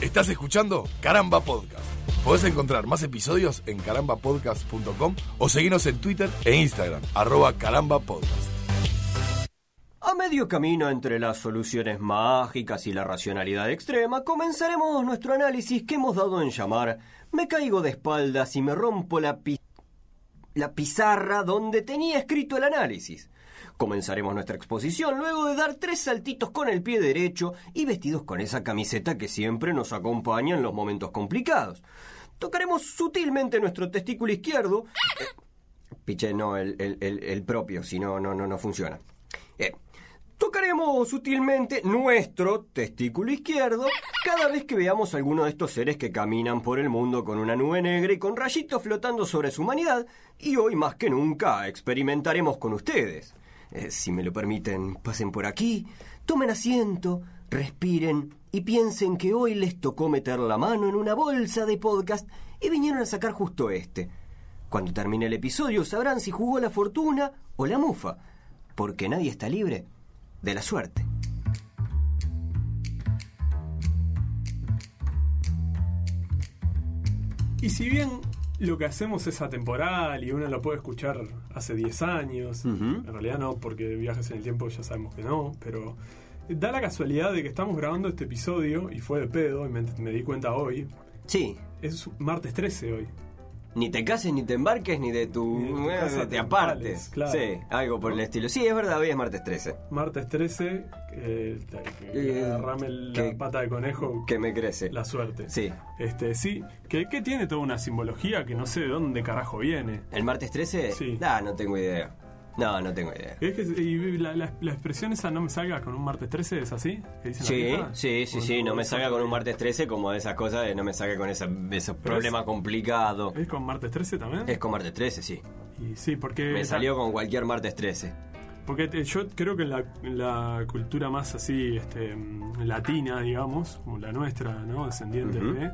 Estás escuchando Caramba Podcast. Podés encontrar más episodios en carambapodcast.com o seguirnos en Twitter e Instagram, arroba carambapodcast. A medio camino entre las soluciones mágicas y la racionalidad extrema, comenzaremos nuestro análisis que hemos dado en llamar Me caigo de espaldas y me rompo la, pi- la pizarra donde tenía escrito el análisis. Comenzaremos nuestra exposición luego de dar tres saltitos con el pie derecho y vestidos con esa camiseta que siempre nos acompaña en los momentos complicados. Tocaremos sutilmente nuestro testículo izquierdo. Eh, piche, no, el, el- el- propio, si no, no, no, no funciona. Eh, Tocaremos sutilmente nuestro testículo izquierdo cada vez que veamos alguno de estos seres que caminan por el mundo con una nube negra y con rayitos flotando sobre su humanidad, y hoy más que nunca experimentaremos con ustedes. Eh, si me lo permiten, pasen por aquí, tomen asiento, respiren y piensen que hoy les tocó meter la mano en una bolsa de podcast y vinieron a sacar justo este. Cuando termine el episodio sabrán si jugó la fortuna o la mufa, porque nadie está libre de la suerte. Y si bien lo que hacemos es atemporal y uno lo puede escuchar hace 10 años, en realidad no, porque viajes en el tiempo ya sabemos que no, pero da la casualidad de que estamos grabando este episodio y fue de pedo y me, me di cuenta hoy. Sí, Es martes 13 hoy. Ni te cases, ni te embarques, ni de tu... Ni de tu casa te te apartes. claro. Sí, algo por el estilo. Sí, es verdad, hoy es martes 13. Martes 13, eh, Eh, agarrame la que- pata de conejo, Que me crece. la suerte. Sí. Este, sí, que, que tiene toda una simbología que no sé de dónde carajo viene. ¿El martes 13? Sí. Ah, no tengo idea. No, no tengo idea. Es que y la, la- la expresión esa no me salga con un martes 13, ¿es así? ¿Que dicen la Sí, sí, sí, sí, no me es salga con un martes 13 como de esas cosas de no me salga con esa, ese problema complicado. ¿Es con martes 13 también? Es con martes 13, sí. Y sí, porque... Me esa- salió con cualquier martes 13. Porque te- yo creo que en la, en la cultura más así, este, mm, latina, digamos, como la nuestra, ¿no? Descendientes Ujú. de...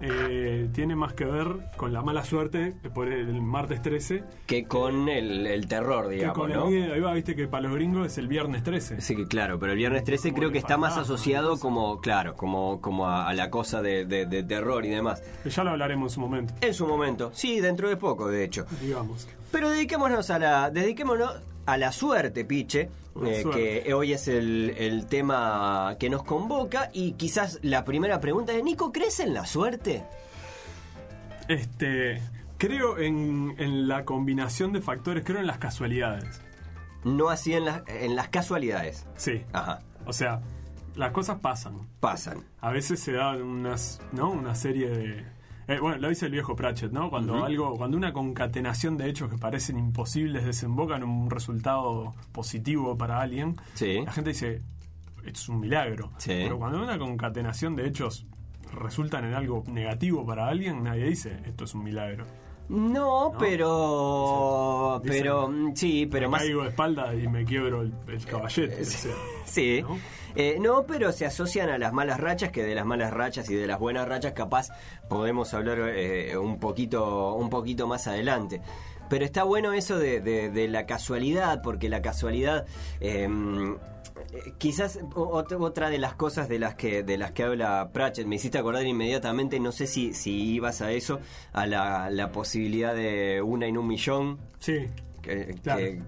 eh, tiene más que ver con la mala suerte por el martes 13 Que con el, el terror, que digamos, con ¿no? el ahí va, viste que para los gringos es el viernes 13. Sí, que claro, pero el viernes 13 Como creo que está más asociado como, claro, como, como a, a la cosa de, de- de terror y demás. Ya lo hablaremos en su momento, En su momento, sí, dentro de poco, de hecho. digamos. Pero dediquémonos a la, dediquémonos a la suerte, Piche, La eh, suerte. que hoy es el, el tema que nos convoca y quizás la primera pregunta es, Nico, ¿crees en la suerte? Este, creo en, en la combinación de factores, creo en las casualidades. No así en, las en las casualidades. Sí. Ajá, O sea, las cosas pasan. pasan. A veces se dan unas, ¿no? Una serie de... eh, bueno, lo dice el viejo Pratchett, ¿no? Cuando algo, cuando una concatenación de hechos que parecen imposibles desemboca en un resultado positivo para alguien, Sí. la gente dice, esto es un milagro. Sí. Pero cuando una concatenación de hechos resultan en algo negativo para alguien, nadie dice, esto es un milagro. No, ¿No? pero... Dicen- pero, sí, pero me más... caigo de espalda y me quiebro el, el caballete. o sea, Sí. ¿no? Eh, no, pero se asocian a las malas rachas, que de las malas rachas y de las buenas rachas capaz podemos hablar eh, un poquito, un poquito más adelante. Pero está bueno eso de, de- de la casualidad, porque la casualidad eh, quizás otra de las cosas de las que de las que habla Pratchett me hiciste acordar inmediatamente, no sé si, si ibas a eso, a la, la posibilidad de una en un millón, Sí, que- Claro. que-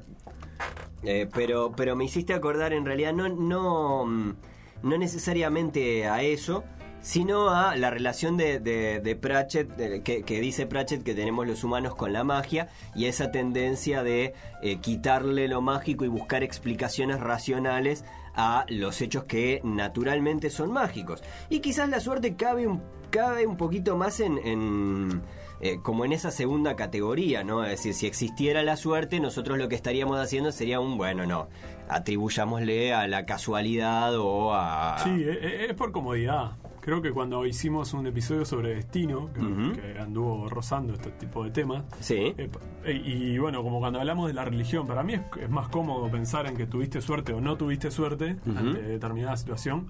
eh, pero, pero me hiciste acordar en realidad no, no, mm, no necesariamente a eso, sino a la relación de, Pratchett, que, dice Pratchett que tenemos los humanos con la magia y esa tendencia de eh, quitarle lo mágico y buscar explicaciones racionales a los hechos que naturalmente son mágicos. Y quizás la suerte cabe un, cabe un poquito más en eh, como en esa segunda categoría, ¿no? Es decir, si existiera la suerte, nosotros lo que estaríamos haciendo sería un, bueno, no, atribuyámosle a la casualidad o a... Sí, e- e- es por comodidad. Creo que cuando hicimos un episodio sobre destino, que, anduvo rozando este tipo de temas, Sí. eh, y, y bueno, como cuando hablamos de la religión, para mí es, es más cómodo pensar en que tuviste suerte o no tuviste suerte Ujú. ante determinada situación.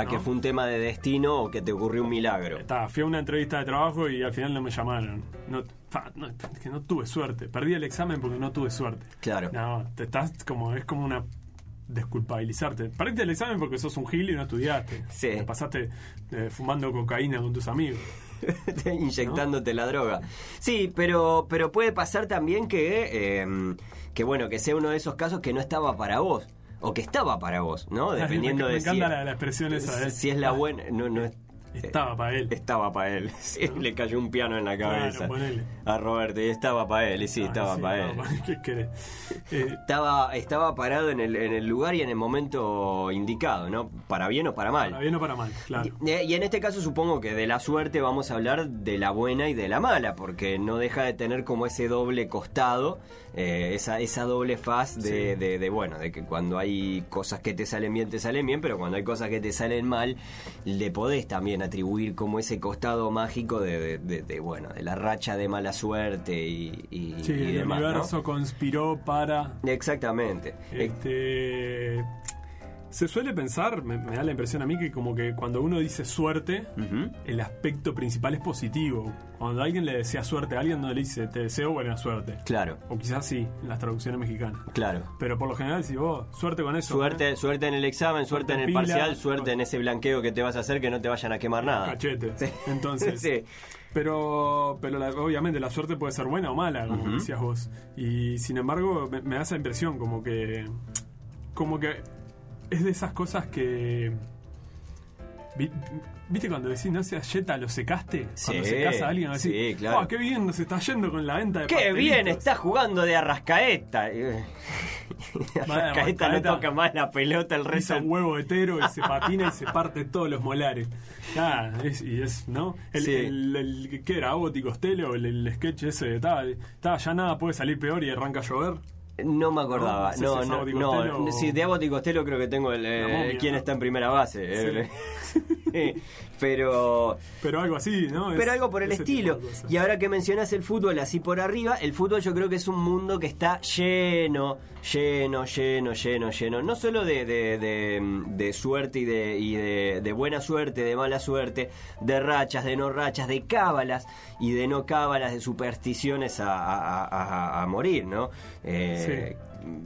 A que fue un tema de destino o que te ocurrió un milagro. Está, fui a una entrevista de trabajo y al final no me llamaron. No, fa, no, es que no tuve suerte. Perdí el examen porque no tuve suerte. Claro. No, te estás como, es como una desculpabilizarte. Perdiste el examen porque sos un gil y no estudiaste. Sí. Te pasaste eh, fumando cocaína con tus amigos. inyectándote la droga. Sí, pero, pero puede pasar también que, eh, que, bueno, que sea uno de esos casos que no estaba para vos. O que estaba para vos, ¿no? Dependiendo me, me de si, encanta la, la expresión esa. ¿eh? si es la buena. No, no es, estaba para él. Estaba para él. Sí, Le cayó un piano en la cabeza Claro, a Roberto y estaba para él. Y sí, Ah, estaba sí, para él. Eh, Estaba, estaba parado en el, en el lugar y en el momento indicado, ¿no? Para bien o para mal. para bien o para mal, claro. Y, y en este caso supongo que de la suerte vamos a hablar de la buena y de la mala, porque no deja de tener como ese doble costado, eh, esa, esa doble faz de, Sí. de- de, bueno, de que cuando hay cosas que te salen bien, te salen bien, pero cuando hay cosas que te salen mal, le podés también atribuir como ese costado mágico de, de- de- de, bueno, de la racha de mala suerte y, y, Sí, y el demás, ¿no? universo conspiró para. Exactamente. Este. Se suele pensar, me, me da la impresión a mí, que como que cuando uno dice suerte, el aspecto principal es positivo. Cuando alguien le desea suerte a alguien, no le dice te deseo buena suerte. Claro, O quizás sí, en las traducciones mexicanas. claro. Pero por lo general, si vos, suerte con eso. Suerte, ¿eh? suerte en el examen, suerte en el Pila, parcial, suerte pues. en ese blanqueo que te vas a hacer que no te vayan a quemar nada. Cachete. Sí. Entonces. Sí. Pero, pero la- obviamente la suerte puede ser buena o mala, como decías vos. Y sin embargo, me, me da esa impresión como que. Como que es de esas cosas que. vi- ¿Viste cuando decís, no seas yeta, lo secaste? Cuando Sí, se casa alguien, así. sí, claro. qué bien nos está yendo con la venta de ¡Qué pastelitos". bien! Está jugando de arrascaeta. arrascaeta no toca más la pelota el resto. Un huevo hetero y se patina y se parte todos los molares. Ah, es, y es, ¿no? El, Sí. el, el- ¿Qué era? Y Costello, el, sketch ese, estaba, estaba, ya nada puede salir peor y arranca a llover. No me acordaba. No, no No, no, Sí, de Abbott y Costello creo que tengo el. eh, quién está en primera base. eh. Pero. Pero algo así, ¿no? Es Pero algo por el estilo. Y ahora que mencionas el fútbol así por arriba, el fútbol yo creo que es un mundo que está lleno, lleno, lleno, lleno, lleno. No solo de, de, de- de suerte y, de, y de, buena suerte, de mala suerte, de rachas, de no rachas, de cábalas y de no cábalas, de supersticiones a, a- a- a- a morir, ¿no? Eh,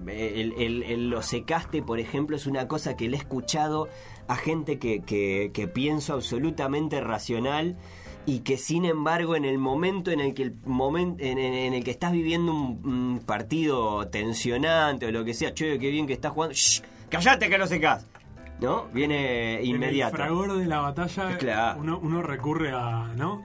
el, el- el lo secaste, por ejemplo, es una cosa que le he escuchado a gente que, que, que pienso absolutamente racional y que sin embargo en el momento en el que el momento en, en- en el que estás viviendo un, un partido tensionante o lo que sea, che, qué bien que estás jugando, ¡Shh! callate que lo secás, ¿no? Viene En inmediato. el fragor de la batalla, Claro. uno, uno recurre a. ¿no?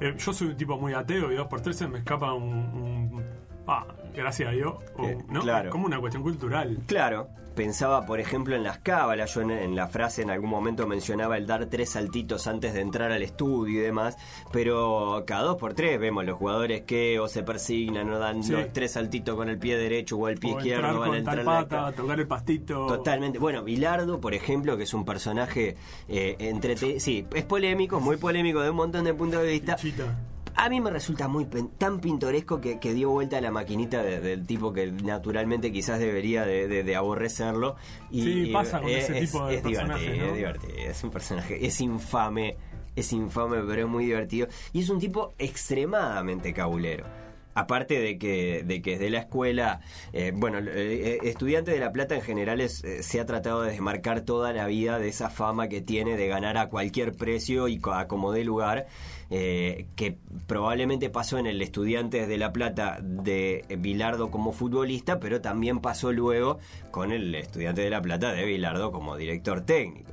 Eh, yo soy un tipo muy ateo y dos por tres se me escapa un. un- ah, gracias a Dios. o- Eh, ¿no? claro. Como una cuestión cultural. Claro, pensaba por ejemplo en las cábalas, yo en, en la frase en algún momento mencionaba el dar tres saltitos antes de entrar al estudio y demás, pero cada dos por tres vemos los jugadores que o se persignan o dan Sí. los tres saltitos con el pie derecho o el pie o izquierdo entrar van a con entrar tal la tocar el pastito. Totalmente. Bueno, Bilardo, por ejemplo, que es un personaje eh, entrete- Sí, es polémico, muy polémico de un montón de puntos de vista. Chita. A mí me resulta muy tan pintoresco que, que dio vuelta a la maquinita de- del tipo que naturalmente quizás debería de, de- de aborrecerlo. Y, Sí, pasa con eh, ese es, tipo de es personajes, divertido, ¿no? es divertido, es un personaje, es infame, es infame, pero es muy divertido. Y es un tipo extremadamente cabulero. Aparte de que, de que desde la escuela, eh, bueno, eh, eh, estudiante de La Plata en general es, eh, se ha tratado de desmarcar toda la vida de esa fama que tiene de ganar a cualquier precio y a como dé lugar, eh, que probablemente pasó en el Estudiantes de La Plata de Bilardo como futbolista, pero también pasó luego con el Estudiante de La Plata de Bilardo como director técnico.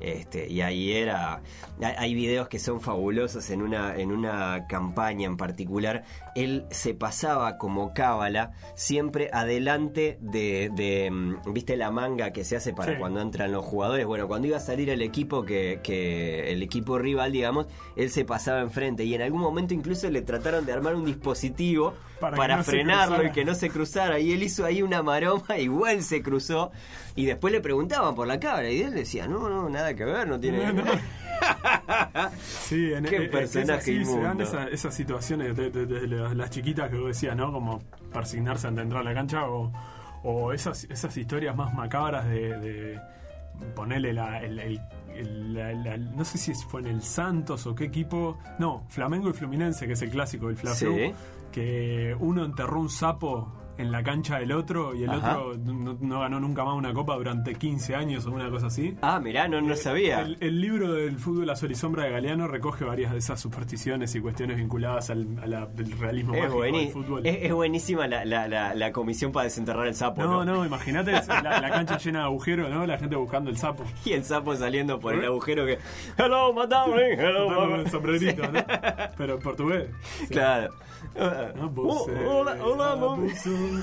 Este, y ahí era. hay- videos que son fabulosos en una, en una campaña en particular. Él se pasaba como cábala siempre adelante de, de, mm, ¿Viste la manga que se hace para Sí. cuando entran los jugadores? Bueno, cuando iba a salir el equipo que, que el equipo rival, digamos, él se pasaba enfrente. Y en algún momento incluso le trataron de armar un dispositivo Para no frenarlo y que no se cruzara. Y él hizo ahí una maroma, igual se cruzó. Y después le preguntaban por la cabra. Y él decía, no, no, nada que ver, no tiene... No, no. Sí, en Qué en- es personaje así, se dan esas situaciones de, de- de las, chiquitas que vos decías, ¿no? Como persignarse antes de entrar a la cancha o, o esas, esas historias más macabras de ponerle la, el- la- la- no sé si fue en el Santos o qué equipo, no, Flamengo y Fluminense, que es el clásico del Fla Sí. Flu, que uno enterró un sapo en la cancha del otro y el Ajá. otro no, no ganó nunca más una copa durante 15 años o una cosa así. Ah, mirá, no, no sabía. El, el libro del fútbol a sol y sombra de Galeano recoge varias de esas supersticiones y cuestiones vinculadas al, la- al realismo Es, mágico del fútbol. es- es buenísima la, la, la, comisión para desenterrar el sapo. no, ¿no? no, imagínate la, cancha llena de agujeros, ¿no? La gente buscando el sapo. Y el sapo saliendo por el agujero que. Hello, madame, hello, Botando mama". el sombrerito, ¿no? Pero en portugués. Sí. Claro. ¿no? Oh, eh, hola, hola, mami. vos,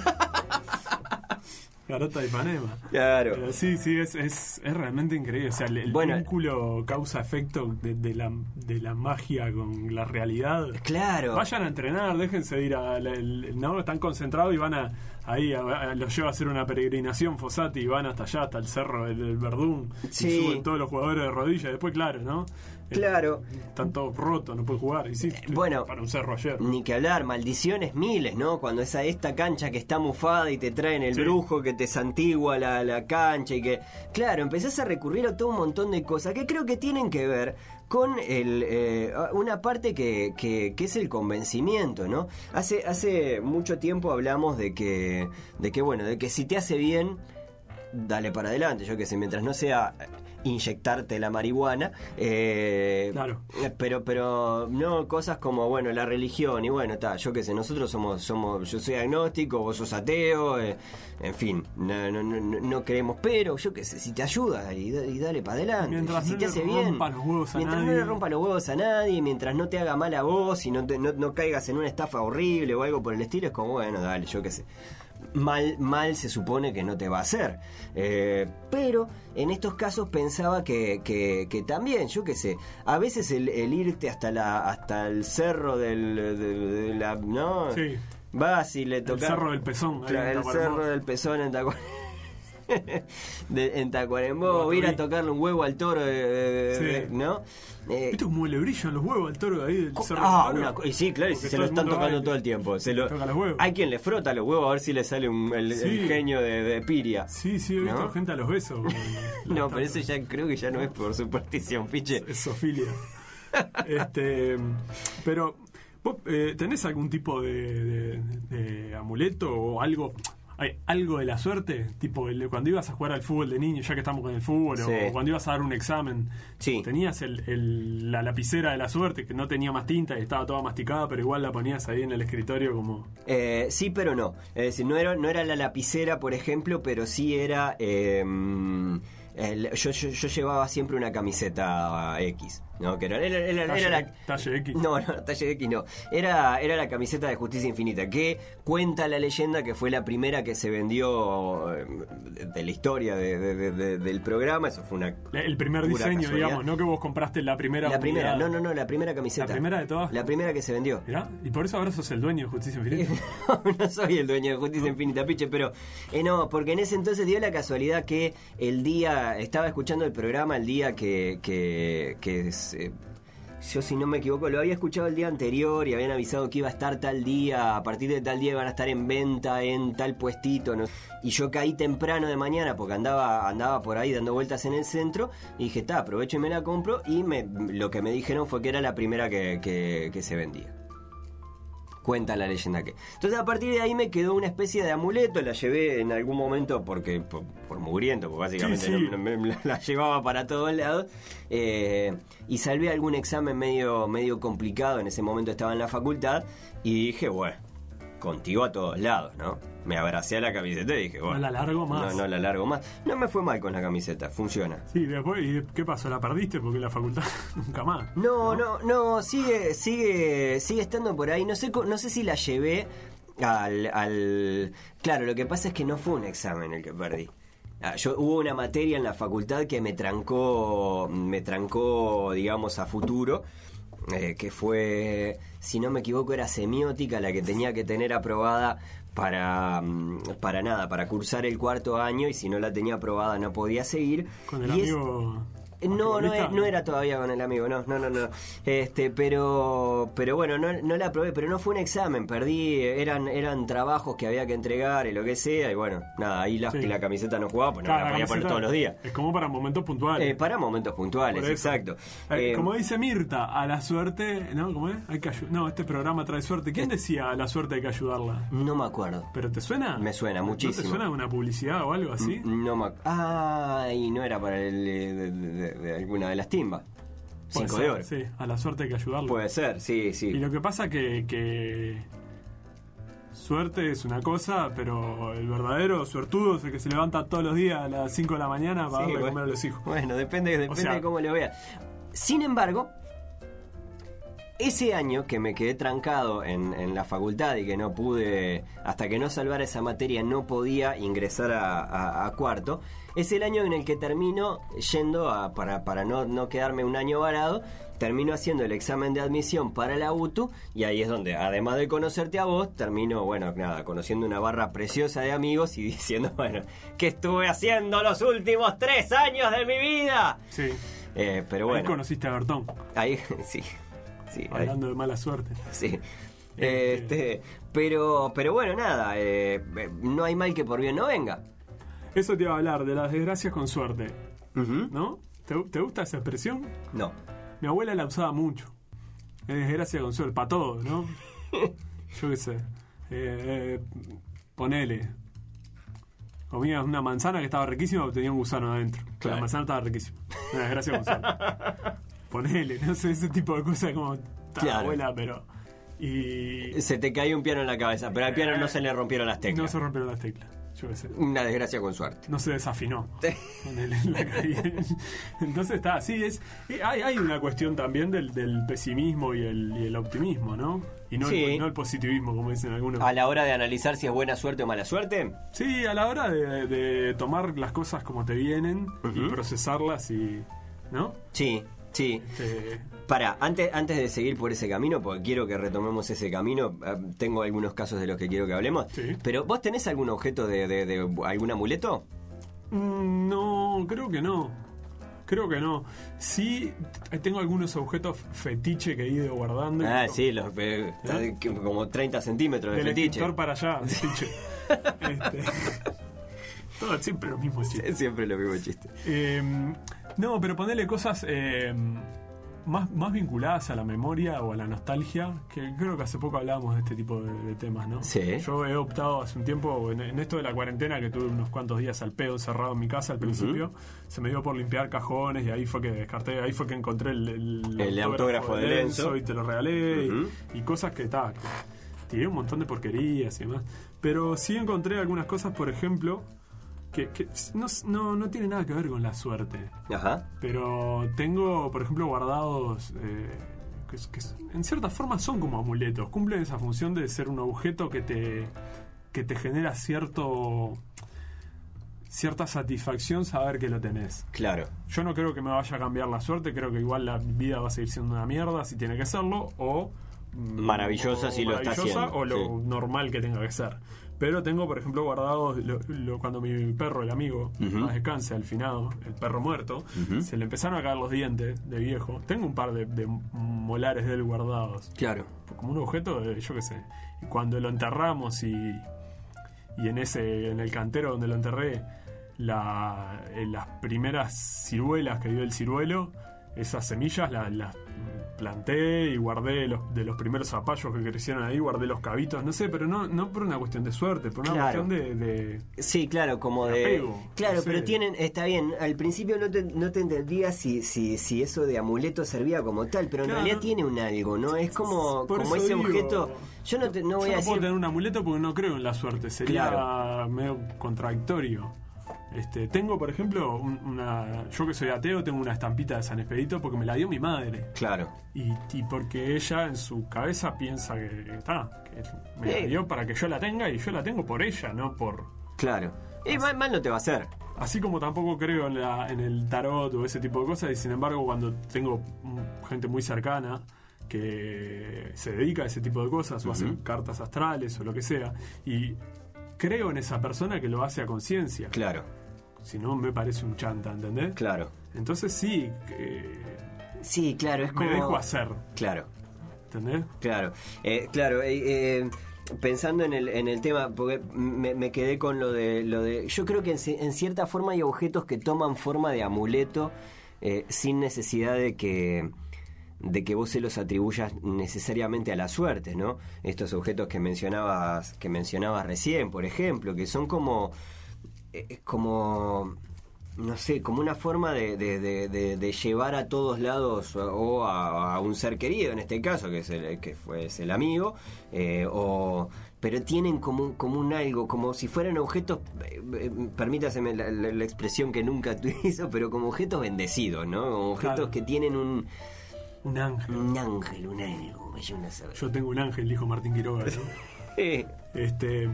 Garota de Ipanema. Claro. Pero sí, sí, es, es, es realmente increíble. O sea, el, el Bueno. vínculo causa-efecto de, de la, de la magia con la realidad. Claro. Vayan a entrenar, déjense ir a. la- el- no, están concentrados y van a. Ahí a- a- los lleva a hacer una peregrinación Fossati y van hasta allá, hasta el cerro del, Verdún. Sí. Y suben todos los jugadores de rodillas. Después, claro, ¿no? Eh, Claro. Están todos rotos, no pueden jugar. Y sí, Bueno. para un cerro ayer. Ni que hablar, maldiciones miles, ¿no? Cuando es a esta cancha que está mufada y te traen el Sí. brujo que te santigua la, la cancha y que... Claro, empezás a recurrir a todo un montón de cosas que creo que tienen que ver con el, eh, una parte que, que, que es el convencimiento, ¿no? Hace, hace mucho tiempo hablamos de que, de que, bueno, de que si te hace bien, dale para adelante, yo que sé, mientras no sea inyectarte la marihuana, eh, Claro. pero pero no cosas como bueno la religión y bueno está yo qué sé nosotros somos somos yo soy agnóstico vos sos ateo eh, en fin no, no, no, no- creemos pero yo qué sé si te ayuda y, y dale para adelante Mientras si no te hace bien rompa los huevos a mientras no le rompa los huevos a nadie mientras no te haga mal a vos y no, te- no, no caigas en una estafa horrible o algo por el estilo es como bueno dale yo qué sé mal, mal se supone que no te va a hacer. Eh, pero en estos casos pensaba que, que, que también, yo qué sé, a veces el, el irte hasta la hasta el cerro del, de, de la... ¿no? Sí. Vas y le tocas... cerro del Pezón, Claro, el cerro del pezón en Tacuarembó. De- en Tacuarembó, Lo ir a tocarle un huevo al toro, de- de- Sí. de- ¿no? Eh, ¿Viste cómo le brillan los huevos al toro ahí del cerro? Ah, del una y sí, claro, y si se lo están tocando va todo el tiempo. Se lo, toca los huevos. Hay quien le frota los huevos a ver si le sale un, el, genio de, Piria. Sí, sí, he visto ¿No? gente a los besos. No, pero eso ya creo que ya no es por superstición, piche. Es sofilia. este, pero, ¿vos eh, tenés algún tipo de, de- de amuleto o algo? Hay algo de la suerte, tipo el- cuando ibas a jugar al fútbol de niño, ya que estamos con el fútbol, Sí. o cuando ibas a dar un examen, Sí. tenías el, el- la lapicera de la suerte que no tenía más tinta y estaba toda masticada, pero igual la ponías ahí en el escritorio como... Eh, sí, pero no. Es decir, no era, no era la lapicera, por ejemplo, pero sí era... eh, el- yo, yo, yo llevaba siempre una camiseta X, ¿no? Que era, era- era- era Talle, la... talle X. No, no, talle X no. Era, era la camiseta de Justicia Infinita, que cuenta la leyenda que fue la primera que se vendió eh, de la historia de- de- de- de- del programa. Eso fue una. El primer diseño, casualidad. digamos, no que vos compraste la primera La primera, unidad. no, no, no, la primera camiseta. ¿La primera de todas? La primera que se vendió. Mirá, y por eso ahora sos el dueño de Justicia Infinita. no soy el dueño de Justicia Infinita, piche, pero eh, no, porque en ese entonces dio la casualidad que el día, estaba escuchando el programa el día que, que, que se- yo si no me equivoco, lo había escuchado el día anterior y habían avisado que iba a estar tal día, a partir de tal día iban a estar en venta en tal puestito, y yo caí temprano de mañana porque andaba, andaba por ahí dando vueltas en el centro y dije, está, aprovecho y me la compro y me, lo que me dijeron fue que era la primera que, que- que se vendía cuenta la leyenda que. Entonces a partir de ahí me quedó una especie de amuleto, la llevé en algún momento porque por, por mugriento, porque básicamente Sí, sí. no- no- me- la llevaba para todos lados eh, y salvé algún examen medio medio complicado, en ese momento estaba en la facultad y dije, bueno, contigo a todos lados, ¿no? Me abracé a la camiseta y dije, bueno, la largo más. No, no la largo más. No me fue mal con la camiseta, funciona. Sí, después, ¿y qué pasó? ¿La perdiste? Porque la facultad nunca más. No, no, no, sigue, sigue, sigue estando por ahí. No sé, no sé si la llevé al, al. Claro, lo que pasa es que no fue un examen el que perdí. Ah, Yo, hubo una materia en la facultad que me trancó, me trancó, digamos, a futuro, eh, que fue, si no me equivoco, era semiótica la que tenía que tener aprobada para, mm, para nada, para cursar el cuarto año y si no la tenía aprobada no podía seguir. Con el Y es- amigo. No, no, ¿Basquetbolista? e- no era todavía con el amigo, no, no, no, no. Este, pero, pero bueno, no, no la aprobé, pero no fue un examen, perdí, eran, eran trabajos que había que entregar y lo que sea, y bueno, nada, ahí la, Sí. la camiseta no jugaba, pues no Claro, la podía poner todos los días. Es como para momentos puntuales. Eh, para momentos puntuales, exacto. Eh, Eh, como dice Mirta, a la suerte, ¿no? ¿Cómo es? Hay que no, este programa trae suerte. ¿Quién decía a la suerte hay que ayudarla? no me acuerdo. ¿Pero te suena? Me suena ¿No muchísimo. te suena una publicidad o algo así? No me ac- Ay, no era para el, eh, de- alguna de las timbas. Puede Cinco ser, de oro. Sí, a la suerte hay que ayudarla. Puede ser, sí, Y sí. lo que pasa que, que suerte es una cosa, pero el verdadero suertudo es el que se levanta todos los días a las 5 de la mañana para Sí, darle bueno. comer a los hijos. Bueno, depende, depende sea- de cómo lo veas. Sin embargo, ese año que me quedé trancado en, en la facultad y que no pude, hasta que no salvara esa materia, no podía ingresar a, a- a cuarto, es el año en el que termino yendo a, para, para no, no quedarme un año varado, termino haciendo el examen de admisión para la UTU y ahí es donde, además de conocerte a vos, termino, bueno, nada, conociendo una barra preciosa de amigos y diciendo, bueno, ¿qué estuve haciendo los últimos tres años de mi vida? Sí. Eh, pero Ahí bueno, conociste a Bertón, ahí sí, sí, hablando de mala suerte. sí. Este, pero, pero bueno, nada, eh, eh, no hay mal que por bien no venga. Eso te iba a hablar, de las desgracias con suerte. ¿no? ¿Te, te gusta esa expresión? No. Mi abuela la usaba mucho. Es desgracia con suerte, para todo, ¿no? Yo qué sé. Eh, eh, ponele. Comías una manzana que estaba riquísima pero tenía un gusano adentro. Claro. La manzana estaba riquísima. Una desgracia con suerte. Ponele, no sé, ese tipo de cosas como. "Ta, Claro. abuela, pero. Y. Se te cayó un piano en la cabeza, pero al piano no se le rompieron las No teclas. se rompieron las teclas. Yo qué sé. Una desgracia con suerte. No se desafinó. Ponele en la calle. Entonces está, sí, es. y Hay, hay una cuestión también del, del pesimismo y el, y el optimismo, ¿no? Y no, Sí. el, no el positivismo, como dicen algunos. A la hora de analizar si es buena suerte o mala suerte, Sí, a la hora de, de tomar las cosas como te vienen y procesarlas y. ¿No? sí, sí. Este, Para, antes, antes de seguir por ese camino, porque quiero que retomemos ese camino, eh, tengo algunos casos de los que quiero que hablemos. Sí. Pero, ¿vos tenés algún objeto de, de- de algún amuleto? mm, no, creo que no. Creo que no. Sí, tengo algunos objetos fetiche que he ido guardando. Ah, sí, los, eh, ¿Eh? como 30 centímetros de Del fetiche. para allá, fetiche. Este, todo siempre lo mismo chiste. Siempre lo mismo chiste. Eh, no, pero ponerle cosas eh, más, más vinculadas a la memoria o a la nostalgia, que creo que hace poco hablábamos de este tipo de, de temas, ¿no? Sí. Yo he optado hace un tiempo, en, en esto de la cuarentena, que tuve unos cuantos días al pedo cerrado en mi casa al principio, se me dio por limpiar cajones y ahí fue que descarté, ahí fue que encontré el, el, El autógrafo de Lenzo. y te lo regalé y, cosas que tal. Tiré un montón de porquerías y demás. Pero sí encontré algunas cosas, por ejemplo, que, que no, no, no tiene nada que ver con la suerte. Ajá. Pero tengo, por ejemplo, guardados eh, que, que en cierta forma son como amuletos. Cumplen esa función de ser un objeto que te, que te genera cierto cierta satisfacción saber que lo tenés. Claro. Yo no creo que me vaya a cambiar la suerte, creo que igual la vida va a seguir siendo una mierda si tiene que serlo, o mm, Maravillosa o si lo está maravillosa, haciendo, o lo sí. normal que tenga que ser. Pero tengo, por ejemplo, guardados lo- lo- cuando mi perro, el amigo, Ujú. más descanse, al finado, el perro muerto, se le empezaron a caer los dientes de viejo. Tengo un par de, de molares de él guardados Claro. como un objeto, de, yo qué sé. Cuando lo enterramos y, y en ese en el cantero donde lo enterré, la, eh, las primeras ciruelas que dio el ciruelo, esas semillas las, las planté y guardé los, de los primeros zapallos que crecieron ahí, guardé los cabitos, no sé, pero no, no por una cuestión de suerte, por una Claro. cuestión de, de- Sí, claro, como De apego, claro, no sé. pero tienen... Está bien, al principio no te, no te entendía si, si, si eso de amuleto servía como tal, pero en realidad tiene un algo, ¿no? Es como, como ese digo, objeto... Yo no, te- no voy Yo a no puedo decir... tener un amuleto porque no creo en la suerte, sería Claro. medio contradictorio. Este, tengo, por ejemplo, un- una. Yo que soy ateo, tengo una estampita de San Expedito porque me la dio mi madre. Claro. Y, y porque ella en su cabeza piensa que está, que me la dio para que yo la tenga y yo la tengo por ella, no por. Claro. Y mal, mal no te va a hacer. Así como tampoco creo en, la- en el tarot o ese tipo de cosas, y sin embargo, cuando tengo gente muy cercana que se dedica a ese tipo de cosas, o hacen cartas astrales o lo que sea, y creo en esa persona que lo hace a conciencia. Claro, Si no, me parece un chanta, ¿entendés? claro. Entonces sí, Sí, claro, es como... me dejo hacer. Claro, ¿Entendés? claro. Eh, claro, eh, eh, pensando en el, en el tema, porque me, me quedé con lo de, lo de... Yo creo que en, ci- en cierta forma hay objetos que toman forma de amuleto sin necesidad de que de que vos se los atribuyas necesariamente a la suerte, ¿no? Estos objetos que mencionabas que mencionabas recién, por ejemplo, que son como eh, es como no sé, como una forma de, de- de- de- de llevar a todos lados o a, a un ser querido, en este caso, que es el, que fue es el amigo, eh, o pero tienen como un, como un algo, como si fueran objetos, eh, eh, permítaseme la, la- la expresión que nunca utilizo, pero como objetos bendecidos, ¿no? Como objetos Claro. que tienen un, Un ángel. un ángel, un algo, vaya una saber. Yo tengo un ángel, dijo Martín Quiroga. ¿no? Este,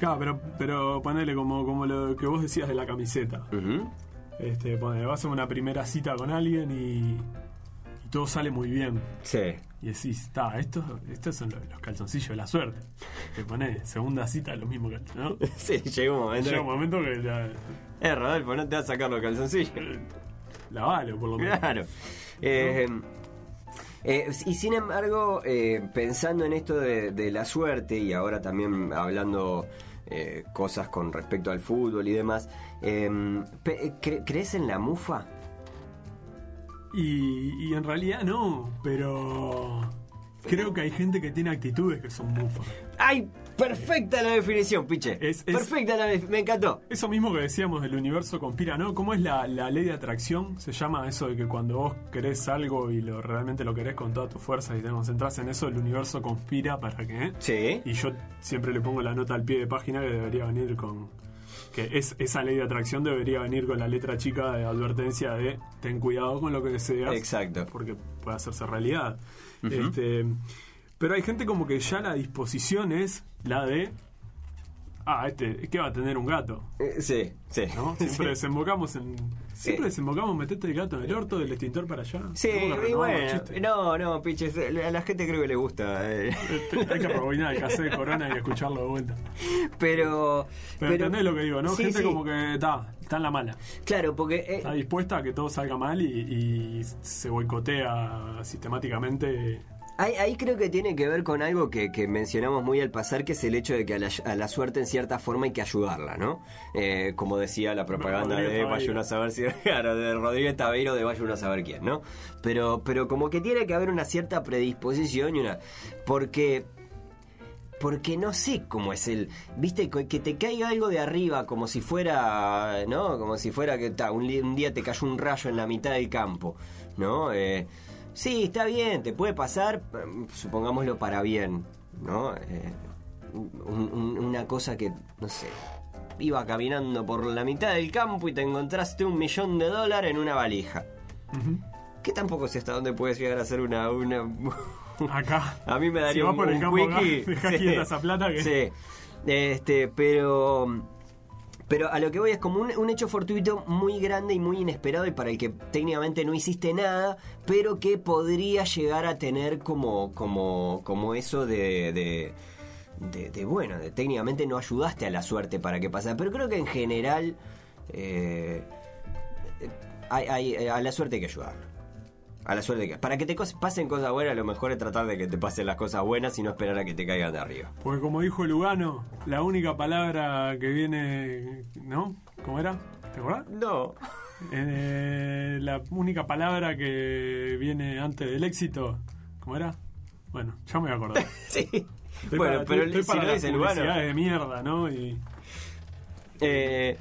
claro, pero, pero ponele como, como lo que vos decías de la camiseta. ujú. Este, ponele, vas a una primera cita con alguien y, y todo sale muy bien. Sí. Y decís, está, estos, estos son los, los calzoncillos de la suerte. Te pones segunda cita, lo mismo que ¿no? Sí, llegó un momento. Llega un momento que ya, Eh, Rodolfo, no te vas a sacar los calzoncillos. la vale, por lo menos. Claro. Eh, eh, y sin embargo, eh, pensando en esto de, de la suerte y ahora también hablando eh, cosas con respecto al fútbol y demás, eh, pe- cre- ¿crees en la mufa? Y, y en realidad no, pero creo que hay gente que tiene actitudes que son mufas. ¡Ay! Perfecta la definición, piche. Es- es- Perfecta la definición. Me encantó. Eso mismo que decíamos del universo conspira, ¿no? ¿Cómo es la, la ley de atracción? Se llama eso de que cuando vos querés algo y lo realmente lo querés con todas tus fuerzas y te concentras en eso, el universo conspira para que... Sí. Y yo siempre le pongo la nota al pie de página que debería venir con... Que es, esa ley de atracción debería venir con la letra chica de advertencia de ten cuidado con lo que deseas. Exacto. Porque puede hacerse realidad. este, pero hay gente como que ya la disposición es la de... Ah, este, ¿qué va a tener un gato? Eh, Sí, sí. ¿no? Siempre desembocamos en. Sí. Siempre desembocamos metete el gato en el orto, del extintor para allá. Sí, que y bueno, no, no, piches, a la gente creo que le gusta. eh. Este, Hay que rebobinar el cassette de Corona y escucharlo de vuelta. Pero, Pero, entendés lo que digo, ¿no? Sí, Gente como que está, está en la mala. Claro, porque eh, Está dispuesta a que todo salga mal y, y se boicotea sistemáticamente. Ahí, ahí creo que tiene que ver con algo que, que mencionamos muy al pasar, que es el hecho de que a la, a la suerte en cierta forma hay que ayudarla, ¿no? Eh, como decía la propaganda Rodríguez de. Vaya uno a saber si... De Rodríguez Tabeiro de Vaya uno a saber quién, ¿no? Pero, pero como que tiene que haber una cierta predisposición y una... Porque... Porque no sé cómo es el... Viste, que te caiga algo de arriba como si fuera... ¿No? Como si fuera que ta, un, un día te cayó un rayo en la mitad del campo, ¿no? Eh, sí, está bien, te puede pasar, eh, supongámoslo para bien, ¿no? Eh, un- un- una cosa que, no sé, iba caminando por la mitad del campo y te encontraste un millón de dólares en una valija. Que tampoco sé hasta dónde puedes llegar a ser una... una Acá. a mí me daría Si un, por el un campo acá, esa plata que- Sí. Este, pero... Pero a lo que voy es como un, un hecho fortuito muy grande y muy inesperado y para el que técnicamente no hiciste nada, pero que podría llegar a tener como, como, como eso de, de, de- de, bueno, de técnicamente no ayudaste a la suerte para que pasara. Pero creo que en general eh, hay- hay- a la suerte hay que ayudarlo. A la suerte que. Para que te pasen cosas buenas, lo mejor es tratar de que te pasen las cosas buenas y no esperar a que te caigan de arriba. Porque como dijo Lugano, la única palabra que viene. ¿No? ¿Cómo era? ¿Te acordás? No. Eh, la única palabra que viene antes del éxito, ¿cómo era? Bueno, ya me voy a acordar. Sí. Estoy bueno, para- pero estoy si para dice Lugano. publicidades de mierda, ¿no? Y Eh,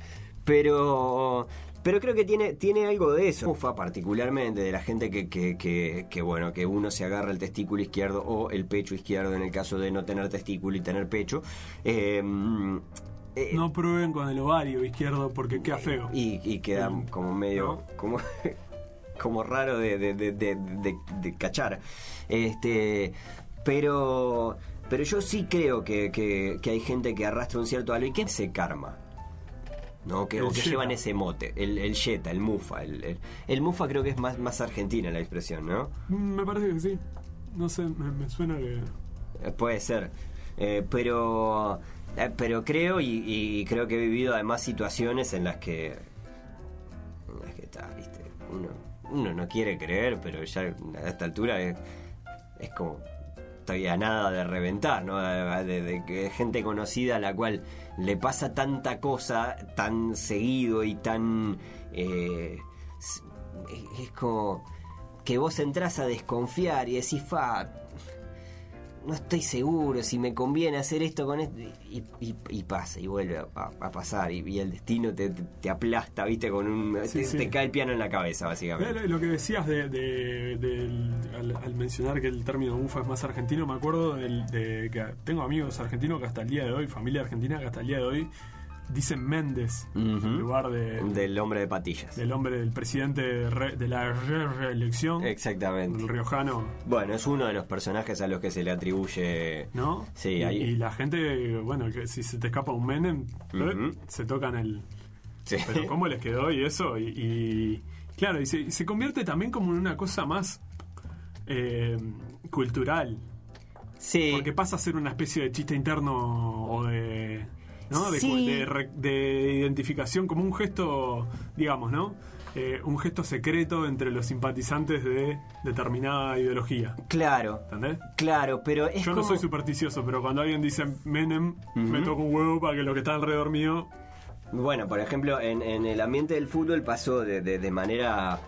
pero pero creo que tiene, tiene algo de eso. Ufa, particularmente de la gente que, que, que, que, bueno, que uno se agarra el testículo izquierdo o el pecho izquierdo en el caso de no tener testículo y tener pecho. Eh, eh, no prueben con el ovario izquierdo porque queda feo. y, y queda Mm. como medio ¿No? como como raro de, de, de, de- de- de cachar este pero pero yo sí creo que, que, que hay gente que arrastra un cierto algo y que ese karma ¿no? que, o que llevan ese mote el, el yeta, el mufa el, el, el mufa creo que es más, más argentina la expresión ¿no? Mm, Me parece que sí. No sé, me, me suena que. Eh, Puede ser. Eh, pero eh, pero creo y, y creo que he vivido además situaciones en las que en las que está, viste, uno, uno no quiere creer, pero ya a esta altura es, es como estoy a nada de reventar, ¿no? De, de gente conocida a la cual le pasa tanta cosa tan seguido y tan... eh, es, es como que vos entras a desconfiar y decís, fa, no estoy seguro si me conviene hacer esto con esto. Y, y- y pasa, y vuelve a, a pasar, y, y el destino te, te- te aplasta, ¿viste? Con un. Sí, te, sí. te cae el piano en la cabeza, básicamente. Lo, que decías de, al, al mencionar que el término mufa es más argentino, me acuerdo del- de que tengo amigos argentinos que hasta el día de hoy, familia argentina que hasta el día de hoy dicen Méndez en lugar de, Del hombre de patillas. del hombre del presidente de, re- de la re- reelección, Exactamente. el riojano, Bueno, es uno de los personajes a los que se le atribuye. ¿no? Sí, y, ahí- y la gente, bueno, que si se te escapa un Menem, ¿eh? Se tocan el, Sí. pero cómo les quedó y eso y, y- claro y se, y se convierte también como en una cosa más eh, cultural Sí. porque pasa a ser una especie de chiste interno o de ¿no? de, Sí. de re- de identificación como un gesto digamos no Eh, un gesto secreto entre los simpatizantes de determinada ideología Claro, ¿entendés? claro, pero es Yo no soy supersticioso, pero cuando alguien dice Menem, me toca un huevo para que lo que está alrededor mío Bueno, por ejemplo, en, en el ambiente del fútbol pasó de, de- de manera...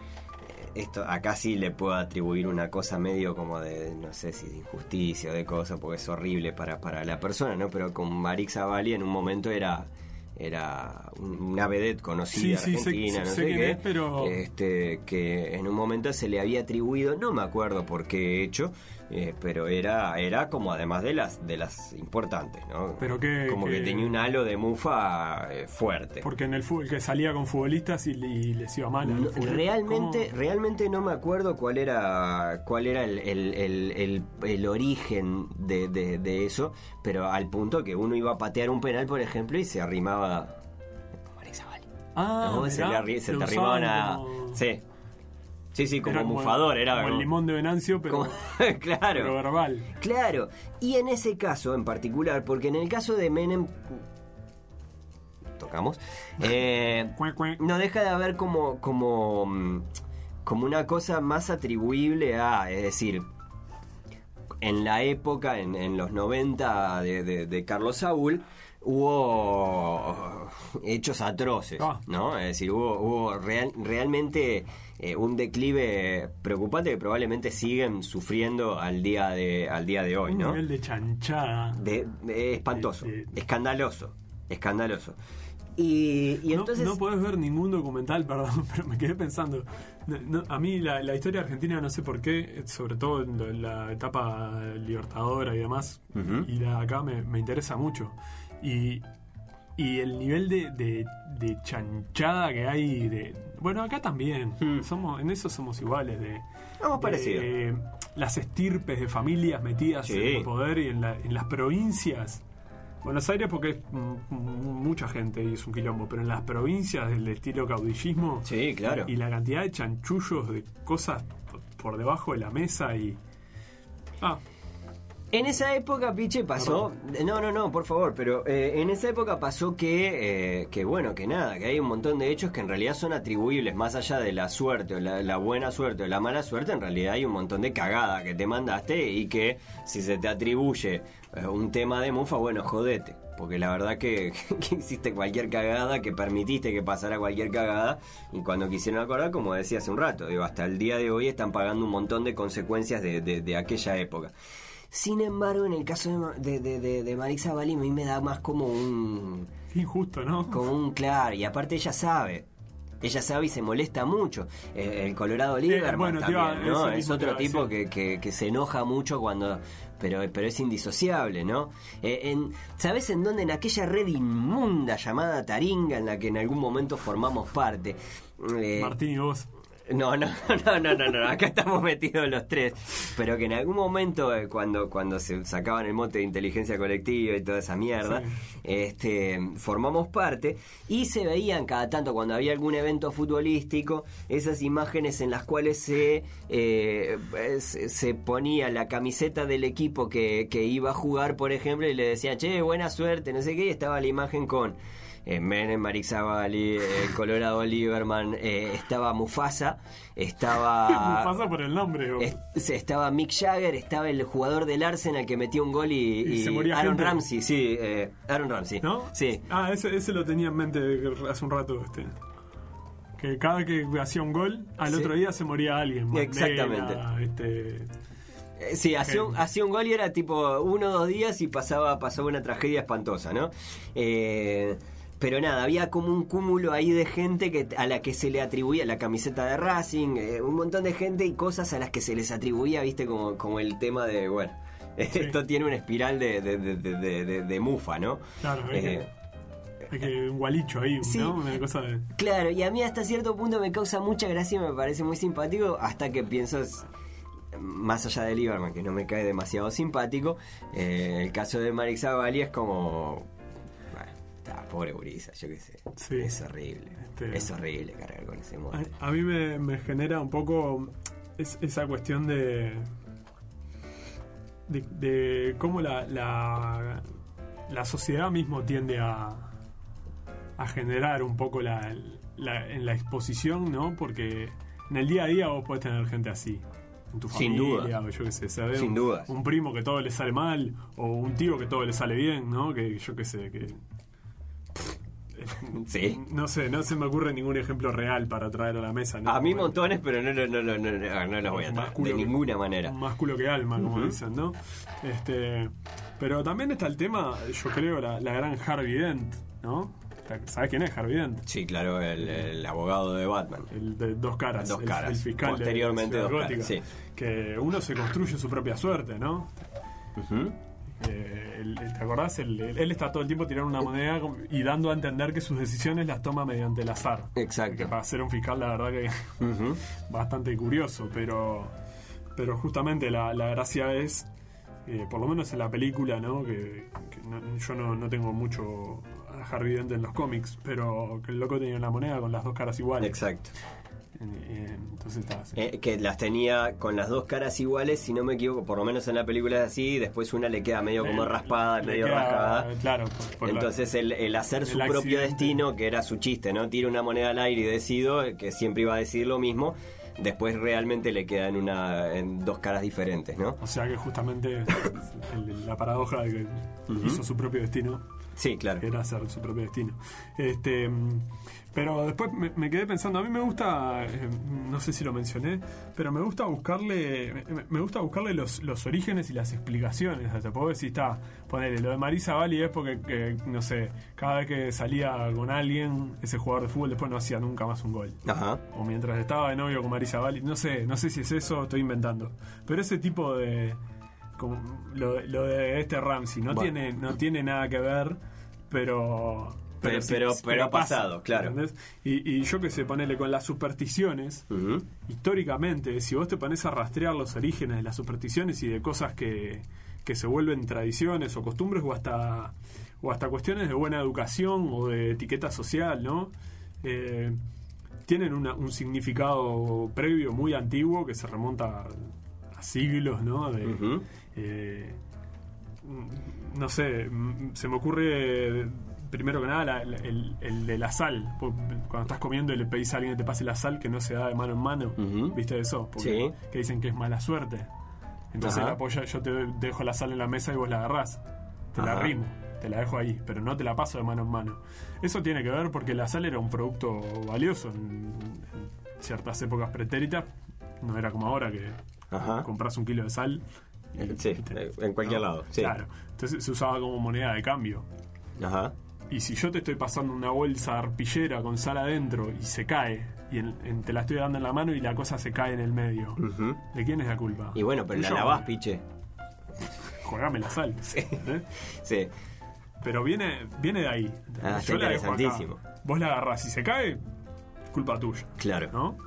Esto, acá sí le puedo atribuir una cosa medio como de, no sé si de injusticia o de cosa, porque es horrible para, para la persona, ¿no? Pero con Marix Zavalli en un momento era era un- una vedette conocida Sí, sí, sé- argentina, no sé qué, es, pero- este, que en un momento se le había atribuido, no me acuerdo por qué hecho, eh, pero era era como además de las de las importantes, ¿no? Pero que- como que, que- tenía un halo de mufa eh, fuerte. Porque en el fútbol que salía con futbolistas y, y les iba mal. al No, realmente, ¿Cómo? realmente no me acuerdo cuál era cuál era el, el- el- el- el origen de, de- de eso, pero al punto que uno iba a patear un penal, por ejemplo, y se arrimaba. Ah, ¿no? se, mirá, le arri- se lo te arrimaban a... como- Sí. Sí, sí, como era mufador, era como el limón de Venancio, pero, como- pero claro. verbal. Claro, y en ese caso en particular, porque en el caso de Menem tocamos, eh, no deja de haber como, como, mm, como una cosa más atribuible a, es decir, en la época, en, en los 90 de, de- de Carlos Saúl, hubo hechos atroces, Ah. ¿no? Es decir, hubo, hubo real- realmente eh, un declive preocupante que probablemente siguen sufriendo al día de, al día de hoy, Un ¿no? nivel de chanchada. De, de- espantoso, De- de- escandaloso, escandaloso. Y, y No- entonces... no, podés ver ningún documental, perdón, pero me quedé pensando. No, no, a mí la, la historia argentina, no sé por qué, sobre todo en la etapa libertadora y demás, y la acá me, me interesa mucho. Y, y el nivel de, de- de chanchada que hay de... Bueno, acá también. Hmm. somos En eso somos iguales. De, eh, las estirpes de familias metidas Sí. en el poder y en, la- en las provincias. Buenos Aires porque es mucha gente y es un quilombo, pero en las provincias del estilo caudillismo Sí, claro. y la cantidad de chanchullos de cosas por debajo de la mesa y... Ah, En esa época, Piche, pasó. No, no, no, por favor, pero eh, en esa época pasó que, eh, que, bueno, que nada, que hay un montón de hechos que en realidad son atribuibles, más allá de la suerte o la, la buena suerte o la mala suerte, en realidad hay un montón de cagada que te mandaste y que si se te atribuye eh, un tema de mufa, bueno, jodete. Porque la verdad que, que hiciste cualquier cagada, que permitiste que pasara cualquier cagada, y cuando quisieron acordar, como decía hace un rato, digo, hasta el día de hoy están pagando un montón de consecuencias de, de- de aquella época. Sin embargo, en el caso de, de, de, de, Marisa Bali, a mí me da más como un. injusto, ¿no? como un claro, y aparte ella sabe. Ella sabe y se molesta mucho. Eh, el Colorado Lieberman bueno, te también, ¿no? Es otro tipo que, que, que se enoja mucho cuando. Pero, pero es indisociable, ¿no? Eh, en, ¿Sabes en dónde? En aquella red inmunda llamada Taringa, en la que en algún momento formamos parte. Eh, Martín y vos. No, no, no, no, no, no, acá estamos metidos los tres. Pero que en algún momento, eh, cuando, cuando se sacaban el mote de inteligencia colectiva y toda esa mierda, Sí. este, formamos parte y se veían cada tanto cuando había algún evento futbolístico, esas imágenes en las cuales se, eh, se, ponía la camiseta del equipo que, que iba a jugar, por ejemplo, y le decían, che, buena suerte, no sé qué, y estaba la imagen con eh, Menem, Marixabali, eh, Colorado Lieberman, eh, estaba Mufasa, estaba... Mufasa por el nombre. es- estaba Mick Jagger, estaba el jugador del Arsenal que metió un gol y, Y y se moría Aaron gente. Ramsey, sí, eh, Aaron Ramsey. ¿No? Sí. Ah, ese, ese lo tenía en mente hace un rato. Este. Que cada que hacía un gol, al Sí. otro día se moría alguien. Mandela, Exactamente. Este, Sí, hacía un, hacía un gol y era tipo uno o dos días y pasaba, pasaba una tragedia espantosa, ¿no? Eh, pero nada, había como un cúmulo ahí de gente que a la que se le atribuía la camiseta de Racing, eh, un montón de gente y cosas a las que se les atribuía, viste, como, como el tema de, bueno, esto tiene una espiral de, de, de, de- mufa, ¿no? Claro, es Eh, es que un gualicho ahí, Sí. ¿no? Una cosa de. Claro, y a mí hasta cierto punto me causa mucha gracia y me parece muy simpático hasta que pienso, s- más allá de Lieberman, que no me cae demasiado simpático, eh, el caso de Marix Zavalli es como... Está, pobre gurisa, yo qué sé. Sí. Es horrible. Este- Es horrible cargar con ese modo. A, a mí me, me genera un poco es- esa cuestión de. de, de cómo la, la, la sociedad mismo tiende a, a generar un poco la, la- en la exposición, ¿no? Porque en el día a día vos podés tener gente así. En tu Sin familia, duda. o yo qué sé, ¿sabes? Sin un, dudas. un primo que todo le sale mal, o un tío que todo le sale bien, ¿no? Que yo qué sé, que Sí. no sé, no se me ocurre ningún ejemplo real para traer a la mesa. ¿no? A mí montones, pero no, no, no, no, no, no, no los voy a traer. De que- ninguna manera. Más culo que alma, como dicen, ¿no? Este, pero también está el tema, yo creo, la, la gran Harvey Dent, ¿no? ¿Sabes quién es Harvey Dent? Sí, claro, el, el abogado de Batman. El de dos caras, Dos el, caras. el fiscal de Posteriormente Ciudad dos caras, sí. Que uno se construye su propia suerte, ¿no? Eh, ¿Te acordás? Él está todo el tiempo tirando una moneda como- y dando a entender que sus decisiones las toma mediante el azar. Exacto. Que para ser un fiscal, la verdad que Ujú. bastante curioso, pero, pero justamente la, la gracia es, eh, por lo menos en la película, ¿no? que, que no- yo no, no tengo mucho a Dent en los cómics, pero que el loco tenía la moneda con las dos caras iguales. Exacto. En- en- entonces. Eh, que las tenía con las dos caras iguales, si no me equivoco, por lo menos en la película es así, después una le queda medio como raspada, le medio queda, rasgada. Claro, por- por la- Entonces el, el hacer su propio destino, que era su chiste, ¿no? Tira una moneda al aire y decido, que siempre iba a decir lo mismo, después realmente le queda en, una, en dos caras diferentes, ¿no? o sea que justamente la paradoja de que hizo su propio destino Sí, claro. era hacer su propio destino. Este, pero después me, me quedé pensando, a mí me gusta, eh, no sé si lo mencioné, pero me gusta buscarle, me, me gusta buscarle los, los orígenes y las explicaciones. Te puedo decir, está, ponele, lo de Marisa Bali es porque, que, no sé, cada vez que salía con alguien, ese jugador de fútbol después no hacía nunca más un gol. Ajá. O mientras estaba de novio con Marisa Bali, no sé, no sé si es eso, estoy inventando. Pero ese tipo de como lo, lo de este Ramsey no Bueno. tiene no tiene nada que ver, pero Pero- pero- pero ha pasado, claro. Y, y yo que sé, ponele con las supersticiones, históricamente, si vos te pones a rastrear los orígenes de las supersticiones y de cosas que, que se vuelven tradiciones o costumbres o hasta o hasta cuestiones de buena educación o de etiqueta social, ¿no? Eh, tienen una- un significado previo muy antiguo que se remonta a, a siglos, ¿no? De. Eh, no sé, mm, se me ocurre primero que nada la- la- el, el de la sal. Cuando estás comiendo y le pedís a alguien que te pase la sal que no se da de mano en mano. ¿viste eso? Porque Sí. que dicen que es mala suerte. Entonces Ajá. la polla, yo te dejo la sal en la mesa y vos la agarrás. Te la rimo, te la dejo ahí, pero no te la paso de mano en mano. Eso tiene que ver porque la sal era un producto valioso en, en ciertas épocas pretéritas. No era como ahora que Ajá. compras un kilo de sal. Sí, en cualquier lado, sí. Claro. Entonces se usaba como moneda de cambio. Ajá. Y si yo te estoy pasando una bolsa arpillera con sal adentro y se cae, y en- en- te la estoy dando en la mano y la cosa se cae en el medio. ¿de quién es la culpa? Y bueno, pero la Tuyo. lavás, piche. Jugame la sal. Sí. ¿eh? Sí. Pero viene, viene de ahí. Ah, Yo la dejo acá. Vos la agarrás y se cae, culpa tuya. Claro. ¿No?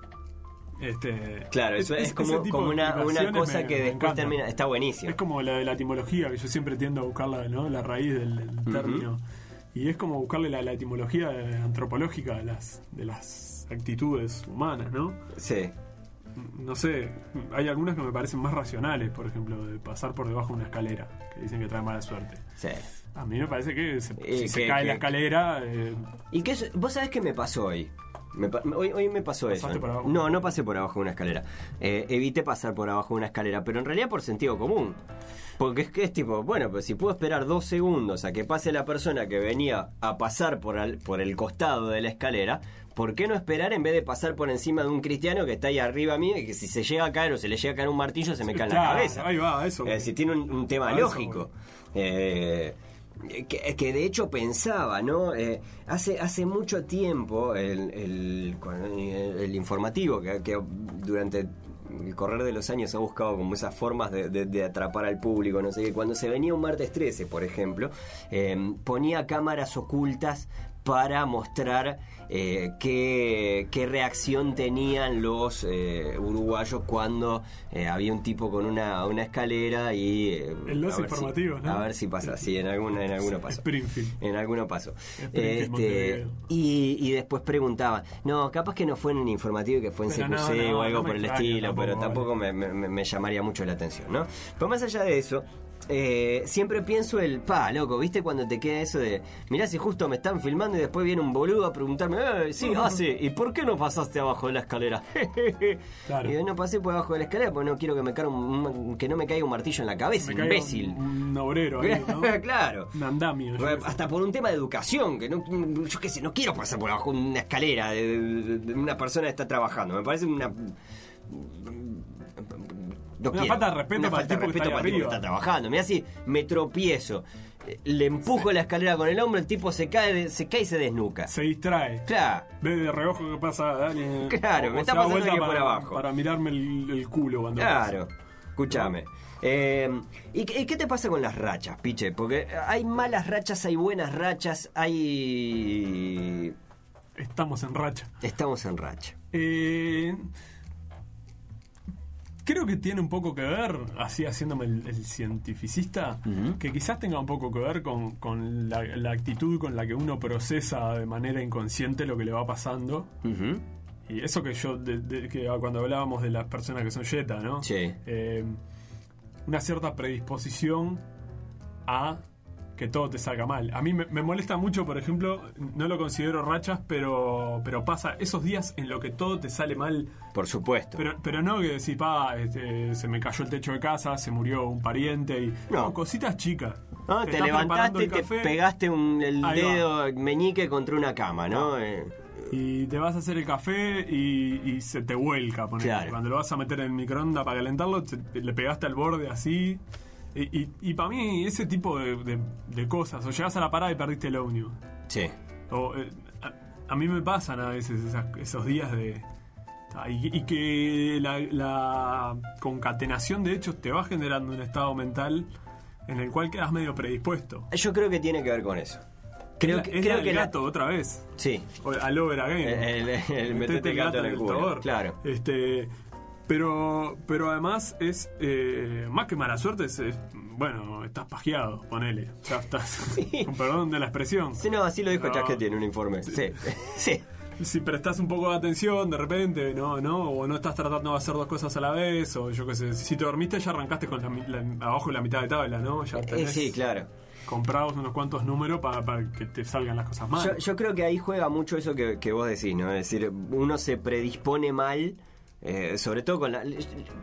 Este, Claro, eso es, como, una, una cosa me- que me después termina. Está buenísimo. Es como la de la etimología, que yo siempre tiendo a buscarla, ¿no? La raíz del, del término. Y es como buscarle la, la etimología antropológica de las, de las actitudes humanas, ¿no? Sí. no sé, hay algunas que me parecen más racionales, por ejemplo, de pasar por debajo de una escalera, que dicen que trae mala suerte. Sí. A mí me parece que se- Eh, si se que- cae que- la escalera, eh, ¿Y qué es- vos sabés qué me pasó hoy? Me pa- hoy, hoy me pasó eso. ¿Pasaste por abajo? No, no pasé por abajo de una escalera. Eh, evité pasar por abajo de una escalera, pero en realidad por sentido común. Porque es que es tipo, bueno, pues si puedo esperar dos segundos a que pase la persona que venía a pasar por, al- por el costado de la escalera, ¿por qué no esperar en vez de pasar por encima de un cristiano que está ahí arriba mío y que si se llega a caer o se le llega a caer un martillo se me cae en la cabeza? ahí va, eso. Es decir, tiene un, un tema eso lógico. Eh, que, de hecho pensaba, ¿no? Eh, hace, hace mucho tiempo el, el, con el- informativo que, durante el correr de los años ha buscado como esas formas de, de- de atrapar al público, no sé qué. Cuando se venía un martes 13, por ejemplo, eh, ponía cámaras ocultas para mostrar eh, qué, qué reacción tenían los eh, uruguayos cuando eh, había un tipo con una, una escalera y... En los si- informativos, ¿no? A ver si pasa, sí, en alguno, en alguno pasó. Springfield. En alguno. Springfield, Este, y, y después preguntaba, no, capaz que no fue en el informativo, que fue en Pero no, CQC no, o algo no por el extraña estilo, tampoco, pero vale. tampoco me, me- me llamaría mucho la atención, ¿no? Pero más allá de eso, eh, siempre pienso el, pa, loco, ¿viste cuando te queda eso de, mirá si justo me están filmando y después viene un boludo a preguntarme, eh, sí, ah, sí, ¿y por qué no pasaste abajo de la escalera? Claro. Y yo no pasé por abajo de la escalera porque no quiero que me caiga un, que no me caiga un martillo en la cabeza, Me imbécil. Un, un obrero ahí, ¿no? claro. Un andamio. Hasta por un tema de educación, que no, yo qué sé, no quiero pasar por abajo de una escalera de, de- de una persona que está trabajando. Me parece una. No Una quiero. falta de respeto Una para el falta de tipo que respeto está ahí para el tipo que está trabajando. Mira si me tropiezo, eh, le empujo la escalera con el hombro, el tipo se cae, de- se cae y se desnuca. Se distrae. Claro. Ve de reojo que pasa alguien. Claro, o me está pasando vuelta alguien por para- abajo. Para mirarme el, el culo cuando Claro, pasa. escúchame. Eh, ¿y, qué- y qué te pasa con las rachas, piche? Porque hay malas rachas, hay buenas rachas, hay... Estamos en racha. Estamos en racha. Eh, creo que tiene un poco que ver, así haciéndome el, el cientificista, que quizás tenga un poco que ver con, con la, la actitud con la que uno procesa de manera inconsciente lo que le va pasando. Y eso que yo, de- de- que cuando hablábamos de las personas que son yeta, ¿no? Sí. Eh, una cierta predisposición a que todo te salga mal. A mí me, me molesta mucho, por ejemplo, no lo considero rachas, pero, pero pasa esos días en lo que todo te sale mal, Por supuesto. pero, pero no que decís, pa, este, se me cayó el techo de casa, se murió un pariente, y No. no, cositas chicas. Ah, te, preparando levantaste te pegaste un, el Ahí va. dedo meñique contra una cama, ¿no? Eh, Y te vas a hacer el café y, y se te vuelca. Claro. Cuando lo vas a meter en el microondas para calentarlo, te- le pegaste al borde así. Y, y, para mí, ese tipo de, de- de cosas, o llegás a la parada y perdiste el ómnibus. sí. O, eh, a, a mí me pasan a veces esas- esos días de. Y, y que la, la concatenación de hechos te va generando un estado mental en el cual quedas medio predispuesto. Yo creo que tiene que ver con eso. Creo es que, la- es creo la que la- gato, otra vez. Sí. O al over again. El, el- el metete el gato en el culo. tobor. Claro. Este, pero, pero además es eh, más que mala suerte, es, es- bueno, estás pajeado, ponele. Ya estás. Con perdón de la expresión. Sí, no, así lo dijo. Chasquetti en un informe. Sí. Sí. Si prestas un poco de atención de repente, no, no, o no estás tratando de hacer dos cosas a la vez, o yo qué sé, si te dormiste ya arrancaste con la, la- abajo la mitad de tabla, ¿no? Ya Eh, tenés sí, claro. comprados unos cuantos números para, para que te salgan las cosas mal. Yo, yo creo que ahí juega mucho eso que, que vos decís, ¿no? Es decir, uno se predispone mal, eh, sobre todo con la...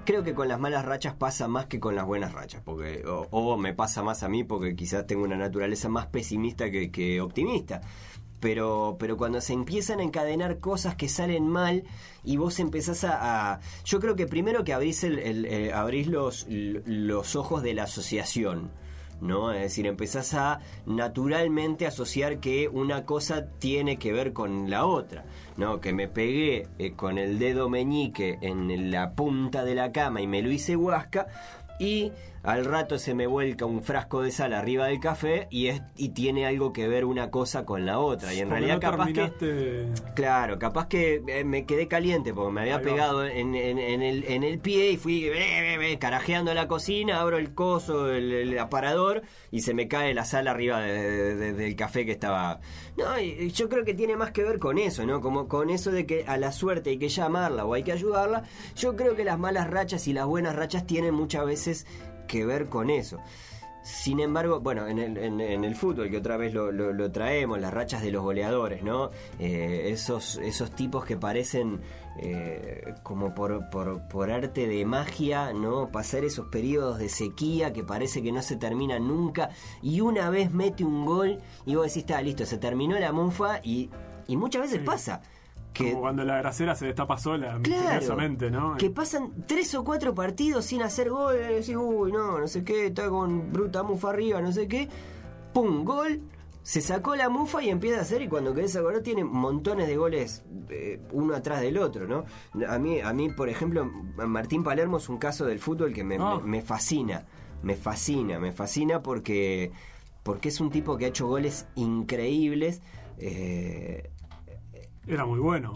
Creo que con las malas rachas pasa más que con las buenas rachas, porque o, o me pasa más a mí porque quizás tengo una naturaleza más pesimista que, optimista. Pero, pero cuando se empiezan a encadenar cosas que salen mal y vos empezás a... a- yo creo que primero que abrís, el, el- eh, abrís los, los ojos de la asociación. ¿No? Es decir, empezás a naturalmente asociar que una cosa tiene que ver con la otra, ¿no? Que me pegué eh, con el dedo meñique en la punta de la cama y me lo hice huasca, y al rato se me vuelca un frasco de sal arriba del café y es y tiene algo que ver una cosa con la otra y en Porque realidad no capaz que terminaste- Claro, capaz que eh, me quedé caliente porque me había pegado en, en- en el, en el pie y fui eh, eh, eh, carajeando la cocina, abro el coso, el, el aparador y se me cae la sal arriba de- de- del café que estaba... No, y yo creo que tiene más que ver con eso, ¿no? Como con eso de que a la suerte hay que llamarla o hay que ayudarla. Yo creo que las malas rachas y las buenas rachas tienen muchas veces que ver con eso. Sin embargo, bueno, en el, en, en el fútbol, que otra vez lo, lo- lo traemos, las rachas de los goleadores, ¿no? Eh, esos, esos tipos que parecen eh, como por, por, por arte de magia, ¿no? Pasar esos periodos de sequía que parece que no se terminan nunca y una vez mete un gol y vos decís, está listo, se terminó la mufa y, y muchas veces Sí. pasa. Que, Como cuando la grasera se destapa sola, Claro, misteriosamente, ¿no? que pasan tres o cuatro partidos sin hacer gol, y decís, uy, no, no sé qué, está con bruta mufa arriba, no sé qué, pum, gol, se sacó la mufa y empieza a hacer, y cuando querés acordar tiene montones de goles eh, uno atrás del otro, ¿no? A mí, a mí, por ejemplo, Martín Palermo es un caso del fútbol que me, Ah. me- me fascina, me fascina, me fascina porque, porque es un tipo que ha hecho goles increíbles, eh, Era muy bueno.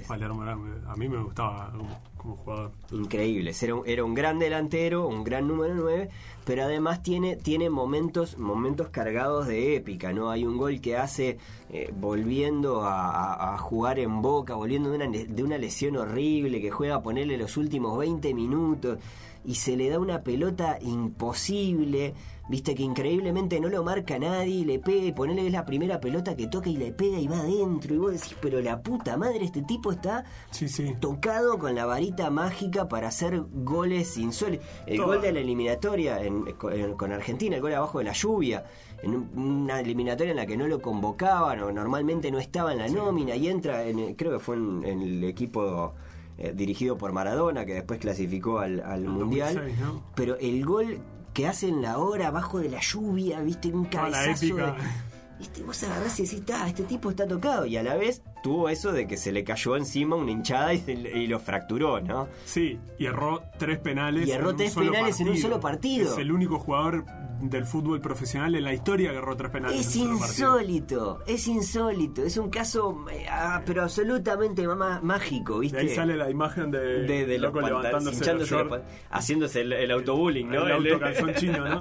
Palermo era- a mí me gustaba como, jugador. increíbles. Era un, era un gran delantero, un gran número 9, pero además tiene, tiene momentos, momentos cargados de épica, ¿no? Hay un gol que hace eh, volviendo a, jugar en boca, volviendo de una, de una lesión horrible, que juega a ponerle los últimos 20 minutos y se le da una pelota imposible. Viste que increíblemente no lo marca nadie, y le pega y ponele es la primera pelota que toca y le pega y va adentro. Y vos decís, pero la puta madre, este tipo está Sí, sí. tocado con la varita mágica para hacer goles insólitos. El gol de la eliminatoria en- con, en- con Argentina, el gol abajo de la lluvia, en un- una eliminatoria en la que no lo convocaban o normalmente no estaba en la nómina y entra, en, el- creo que fue en, el equipo eh, dirigido por Maradona que después clasificó al, Mundial. 2006, ¿no? Pero el gol que hace en la hora abajo de la lluvia, viste, un cabezazo de-. Viste, vos agarrás y decís, "Ta, este tipo está tocado. Y a la vez tuvo eso de que se le cayó encima una hinchada y, y lo fracturó, ¿no? Sí, y erró tres penales. Y erró en tres penales en un solo partido. Es el único jugador del fútbol profesional en la historia que erró tres penales. Es en un solo partido. insólito, es insólito. Es un caso, eh, ah, pero absolutamente ma- mágico, De ¿viste? ahí sale la imagen de, de, de los loco pantalones, levantándose los los pan- haciéndose el, el autobullying, ¿no? El El- auto calzón chino, ¿no?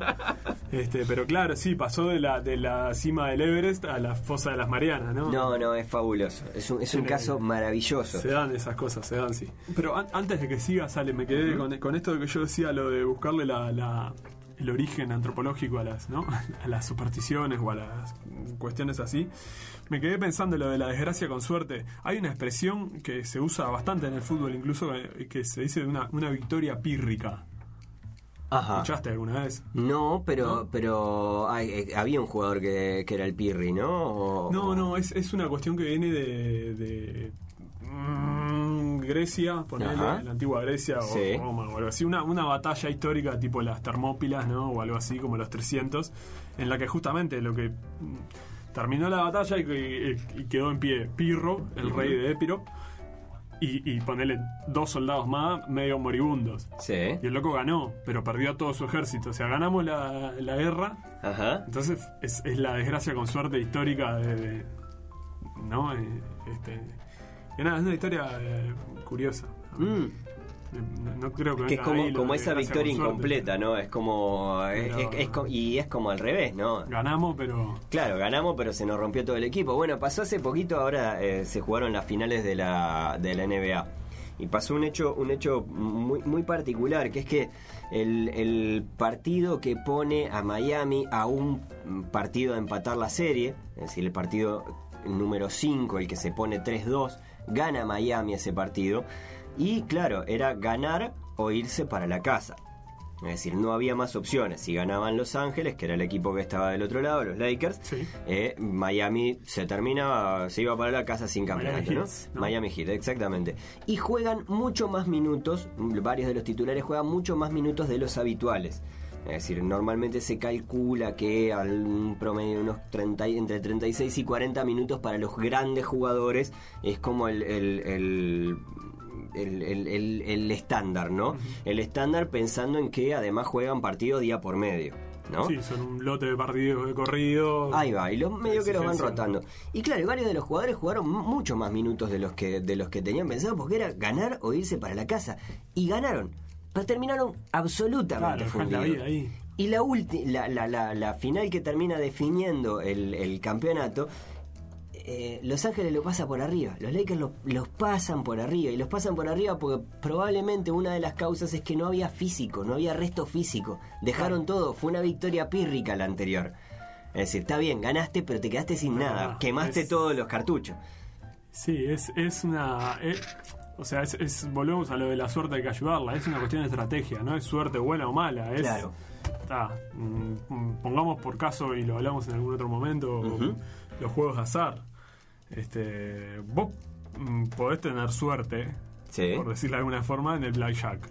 Este, pero claro, sí, pasó de la, de la cima del Everest a la fosa de las Marianas, ¿no? No, no, es fabuloso. Es un, es un caso maravilloso. Se dan esas cosas, se dan, sí. Pero an- antes de que siga, sale, me quedé con, con esto de que yo decía, lo de buscarle la, la- el origen antropológico a las, ¿no? a las supersticiones o a las cuestiones así. Me quedé pensando lo de la desgracia con suerte. Hay una expresión que se usa bastante en el fútbol, incluso que, que se dice de una, una victoria pírrica. Ajá. ¿Escuchaste alguna vez? No, pero, ¿No? pero hay- eh, había un jugador que, que era el Pirri, ¿no? O- No, no, es, es una cuestión que viene de, de, mm, Grecia, ponele, Ajá. la antigua Grecia o Sí. Roma o algo así, una, una batalla histórica tipo las Termópilas, ¿no? O algo así como los 300, en la que justamente lo que mm, terminó la batalla y quedó en pie Pirro, el rey de Épiro, y, y ponele dos soldados más medio moribundos. Sí. Y el loco ganó, pero perdió a todo su ejército. O sea, ganamos la, la guerra, Ajá. entonces es, es la desgracia con suerte histórica de, de- ¿no? Eh, Este, y nada, es una historia eh, curiosa. Mm. No, creo que, Que es como, esa victoria suerte. incompleta, ¿no? Es como, es- Pero- es- es co- y es como al revés, ¿no? Ganamos, pero Claro, ganamos, pero se nos rompió todo el equipo. Bueno, pasó hace poquito, ahora eh, se jugaron las finales de la, de la NBA. Y pasó un hecho, un hecho muy, muy particular, que es que el, el partido que pone a Miami a un partido de empatar la serie, es decir, el partido número 5, el que se pone 3-2, gana Miami ese partido. Y claro, era ganar o irse para la casa. Es decir, no había más opciones. Si ganaban Los Ángeles, que era el equipo que estaba del otro lado, los Lakers, Sí. eh, Miami se terminaba, se iba para la casa sin campeonato, Miami ¿no? Heat, ¿no? Miami Heat, exactamente. Y juegan mucho más minutos, varios de los titulares juegan mucho más minutos de los habituales. Es decir, normalmente se calcula que al promedio de unos 30, y- entre 36 y 40 minutos para los grandes jugadores es como el, el- el- el, el- el- estándar, ¿no? El estándar pensando en que además juegan partido día por medio, ¿no? Sí, son un lote de partidos de corrido. Ahí va, y los medio que los van rotando. Y claro, varios de los jugadores jugaron mu- mucho más minutos de los que de los que tenían pensado porque era ganar o irse para la casa. Y ganaron. Pero terminaron absolutamente Claro, fundidos. ahí. Y la, la, la, la final que termina definiendo el, el campeonato, eh, Los Ángeles lo pasa por arriba. Los Lakers lo- los pasan por arriba. Y los pasan por arriba porque probablemente una de las causas es que no había físico, no había resto físico. Dejaron todo. Fue una victoria pírrica la anterior. Es decir, está bien, ganaste, pero te quedaste sin No, nada. no, Quemaste es- todos los cartuchos. Sí, es, es una. es- o sea, es, es- volvemos a lo de la suerte hay que ayudarla. Es una cuestión de estrategia, no es suerte buena o mala. Es, Claro. está, mm, pongamos por caso, y lo hablamos en algún otro momento, los juegos de azar. Este, vos mm, podés tener suerte, Sí. por decirlo de alguna forma, en el Blackjack,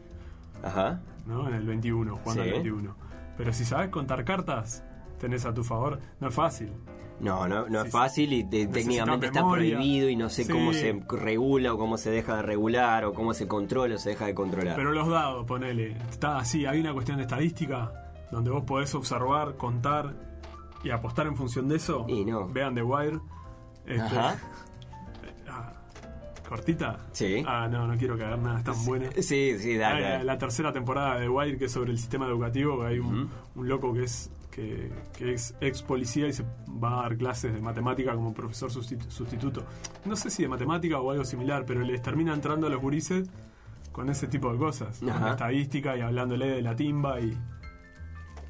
Ajá. ¿no? En el 21, jugando Sí. al 21. Pero si sabes contar cartas, tenés a tu favor, no es fácil. No, no, no Sí, es fácil y te- técnicamente está prohibido y no sé Sí. cómo se regula o cómo se deja de regular o cómo se controla o se deja de controlar. Pero los dados, ponele, está así, hay una cuestión de estadística donde vos podés observar, contar y apostar en función de eso. Y no. Vean The Wire. Este, Ajá. ah, ¿Cortita? Sí. Ah, no, no quiero cagar nada, es tan buena. Sí, sí, dale. la, tercera temporada de Wire que es sobre el sistema educativo, hay un, un loco que es que, que es ex policía y se va a dar clases de matemática como profesor sustitu- sustituto. No sé si de matemática o algo similar, pero les termina entrando a los gurises con ese tipo de cosas, con estadística y hablándole de la timba y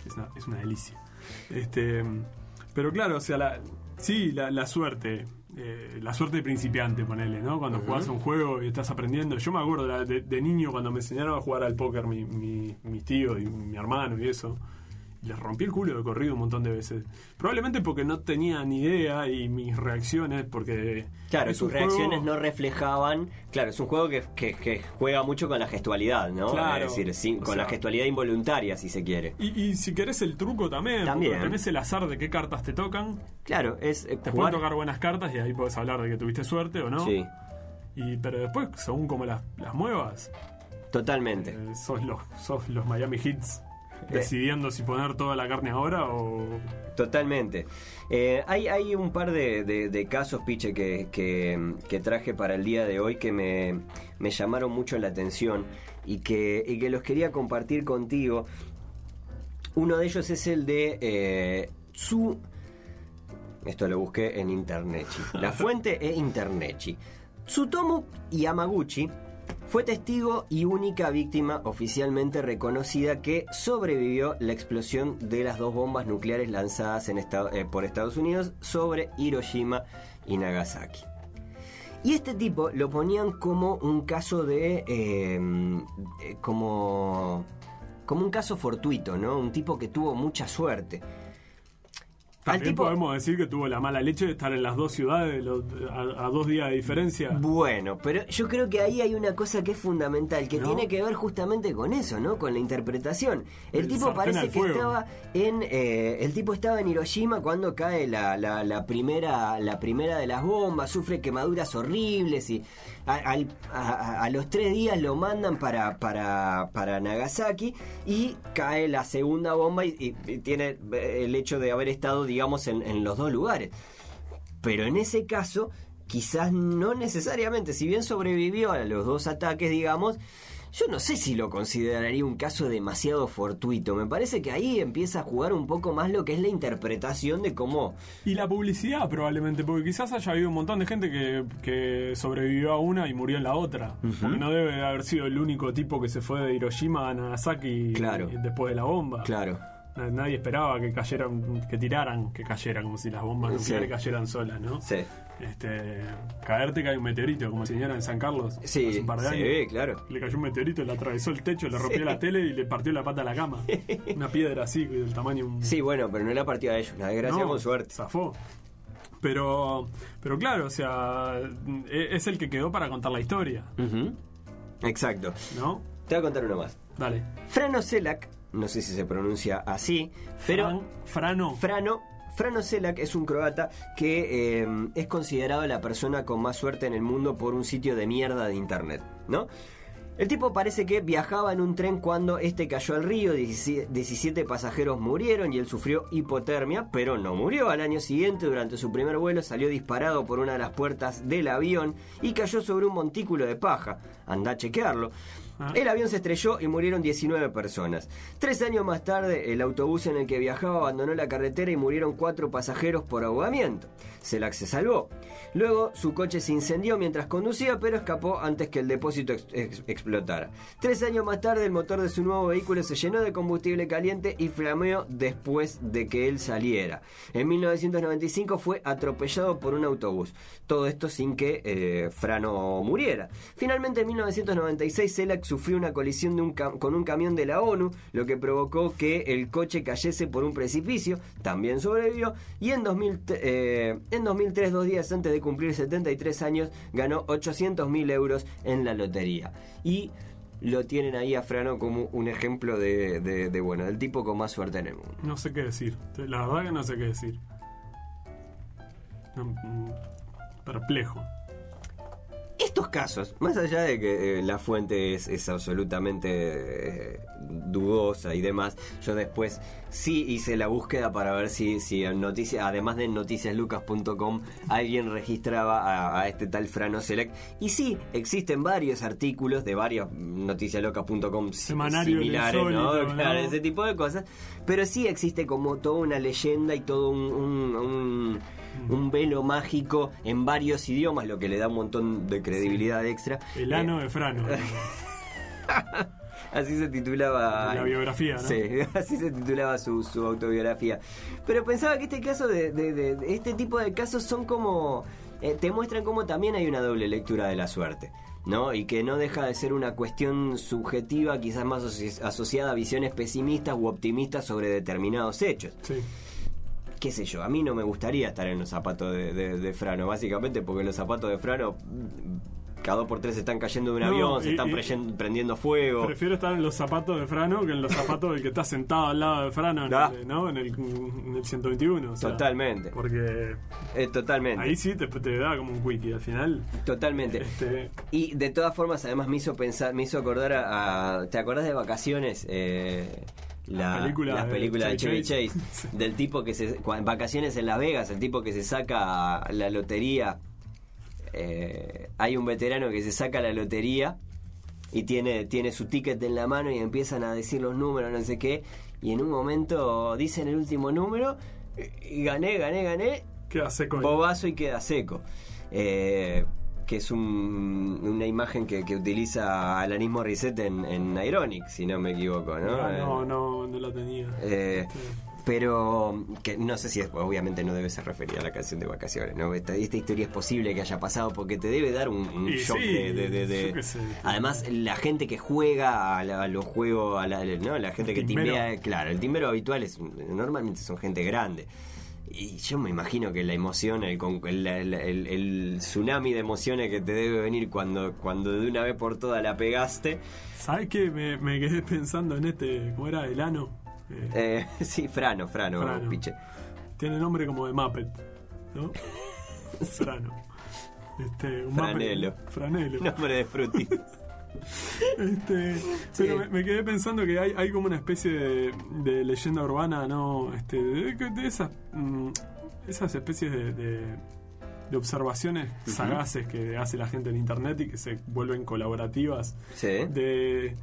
es una, es una delicia. Este, pero claro, o sea, la, sí, la, la suerte, eh, la suerte de principiante, ponele, ¿no? Cuando jugás a un juego y estás aprendiendo. Yo me acuerdo de, de niño cuando me enseñaron a jugar al póker mi, mi, mis tíos y mi hermano y eso. Les rompí el culo de corrido un montón de veces. Probablemente porque no tenía ni idea y mis reacciones, porque. Claro, sus juego- reacciones no reflejaban. Claro, es un juego que, que- que juega mucho con la gestualidad, ¿no? Claro. Es decir, sin- con sea- la gestualidad involuntaria, si se quiere. Y, y si querés el truco también, También. porque tenés el azar de qué cartas te tocan. Claro, es eh, Te jugar. pueden tocar buenas cartas y ahí podés hablar de que tuviste suerte o no. Sí, Y, pero después, según como las, las muevas, totalmente. eh, sos, los, sos los Miami Hits. Decidiendo si poner toda la carne ahora o. Totalmente. Eh, hay, hay un par de, de- de casos, Piche, que, que- que traje para el día de hoy que me, me llamaron mucho la atención y que, y que los quería compartir contigo. Uno de ellos es el de eh, Tsu. Esto lo busqué en Internechi. La fuente es Internechi. Tsutomu Yamaguchi fue testigo y única víctima oficialmente reconocida que sobrevivió la explosión de las dos bombas nucleares lanzadas eh, por Estados Unidos sobre Hiroshima y Nagasaki. Y este tipo lo ponían como un caso de. eh, eh, como. como un caso fortuito, ¿no? Un tipo que tuvo mucha suerte. También tipo- podemos decir que tuvo la mala leche de estar en las dos ciudades lo- a, a dos días de diferencia. Bueno, pero yo creo que ahí hay una cosa que es fundamental, que ¿No? tiene que ver justamente con eso, ¿no? Con la interpretación. El, El tipo parece que estaba en, eh, el tipo estaba en Hiroshima cuando cae la, la- la primera, la primera de las bombas, sufre quemaduras horribles y a, a- a los tres días lo mandan para, para, para Nagasaki y cae la segunda bomba y, y- y tiene eh, el hecho de haber estado, digamos, en, en los dos lugares. Pero en ese caso, quizás no necesariamente, si bien sobrevivió a los dos ataques, digamos, yo no sé si lo consideraría un caso demasiado fortuito. Me parece que ahí empieza a jugar un poco más lo que es la interpretación de cómo... Y la publicidad probablemente, porque quizás haya habido un montón de gente que, que sobrevivió a una y murió en la otra. Porque no debe haber sido el único tipo que se fue de Hiroshima a Nagasaki Claro. después de la bomba. Claro. Na- Nadie esperaba que cayeran, que tiraran, que cayeran, como si las bombas Sí. nucleares cayeran solas, ¿no? Sí. Este, caerte cae un meteorito, como señora en San Carlos Sí, hace un par de sí, años. claro. Le cayó un meteorito, le atravesó el techo, le rompió la tele y le partió la pata a la cama. Una piedra así, del tamaño de un... Sí, bueno, pero no la partió a ellos. La desgracia No, con suerte. Zafó. Pero, pero claro, o sea, e- es el que quedó para contar la historia. Exacto. ¿no? Te voy a contar uno más. Dale. Frano Selak, no sé si se pronuncia así, pero... Fran- Frano. Frano, Frano Selak es un croata que eh, es considerado la persona con más suerte en el mundo por un sitio de mierda de internet. ¿no? El tipo parece que viajaba en un tren cuando este cayó al río, 17 pasajeros murieron y él sufrió hipotermia, pero no murió. Al año siguiente, durante su primer vuelo, salió disparado por una de las puertas del avión y cayó sobre un montículo de paja. Anda a chequearlo. Ah. El avión se estrelló y murieron 19 personas. Tres años más tarde, el autobús en el que viajaba abandonó la carretera y murieron cuatro pasajeros por ahogamiento. Selak se salvó. Luego, su coche se incendió mientras conducía, pero escapó antes que el depósito explotara. Tres años más tarde, el motor de su nuevo vehículo se llenó de combustible caliente y flameó después de que él saliera. En 1995 fue atropellado por un autobús. Todo esto sin que eh, Frano muriera. Finalmente, en 1996, Selak sufrió una colisión con un camión de la ONU, lo que provocó que el coche cayese por un precipicio, también sobrevivió, y en, 2000, eh, en 2003, dos días antes de cumplir 73 años, ganó 800 mil euros en la lotería. Y lo tienen ahí a Frano como un ejemplo de, bueno, del tipo con más suerte en el mundo. No sé qué decir, la verdad que no sé qué decir. Mm, perplejo estos casos, más allá de que eh, la fuente es, absolutamente eh, dudosa y demás, yo después sí hice la búsqueda para ver si, si en noticias, además de en noticiaslucas.com, alguien registraba a, este tal Frano Select. Y sí, existen varios artículos de varios noticiaslucas.com similares, ¿no? ese tipo de cosas. Pero sí existe como toda una leyenda y todo un un velo mágico en varios idiomas, lo que le da un montón de credibilidad extra. El ano de Frano. así se titulaba. La biografía, ¿no? Sí, así se titulaba su, autobiografía. Pero pensaba que este caso de, este tipo de casos son como. Eh, te muestran cómo también hay una doble lectura de la suerte. ¿no? Y que no deja de ser una cuestión subjetiva, quizás más asociada a visiones pesimistas u optimistas sobre determinados hechos. Sí qué sé yo, a mí no me gustaría estar en los zapatos de, Frano, básicamente porque los zapatos de Frano cada dos por tres se están cayendo de un avión, se están prendiendo fuego. Prefiero estar en los zapatos de Frano que en los zapatos del que está sentado al lado de Frano, en el, ¿no? En el, 121. totalmente. Porque. Eh, totalmente. Ahí sí te, te, da como un wiki al final. Totalmente. Este... Y de todas formas, además me hizo pensar, me hizo acordar a. ¿Te acordás de vacaciones? Eh, la, las películas de Chevy Chase, del tipo que se vacaciones en Las Vegas, el tipo que se saca la lotería. Eh, hay un veterano que se saca la lotería y tiene, tiene su ticket en la mano y empiezan a decir los números, no sé qué, y en un momento dicen el último número y gané, gané, gané. Queda seco. Bobazo y queda seco. Eh, que es una imagen que, utiliza Alanis Morissette en, en Ironic, si no me equivoco, ¿no? Ah, no, no, no, la tenía. Eh, pero que no sé si es, obviamente no debe ser referida a la canción de vacaciones, ¿no? Esta, historia es posible que haya pasado porque te debe dar un, shock de... además, la gente que juega a, los juegos, a la, ¿no? la gente que timbea, claro, el timbero habitual es normalmente son gente grande. Y yo me imagino que la emoción, el, el, tsunami de emociones que te debe venir cuando, cuando de una vez por todas la pegaste. ¿Sabes qué? Me, me quedé pensando en este, ¿cómo era? El ano. Eh, sí, Frano, Frano, Piche. Tiene nombre como de Muppet, ¿no? Frano. Este, un Franelo. Franelo. Nombre de Frutti. Este, pero me, quedé pensando que hay, hay como una especie de, leyenda urbana, ¿no? Este, de, esas, mm, esas especies de, de observaciones sagaces que hace la gente en internet y que se vuelven colaborativas. De,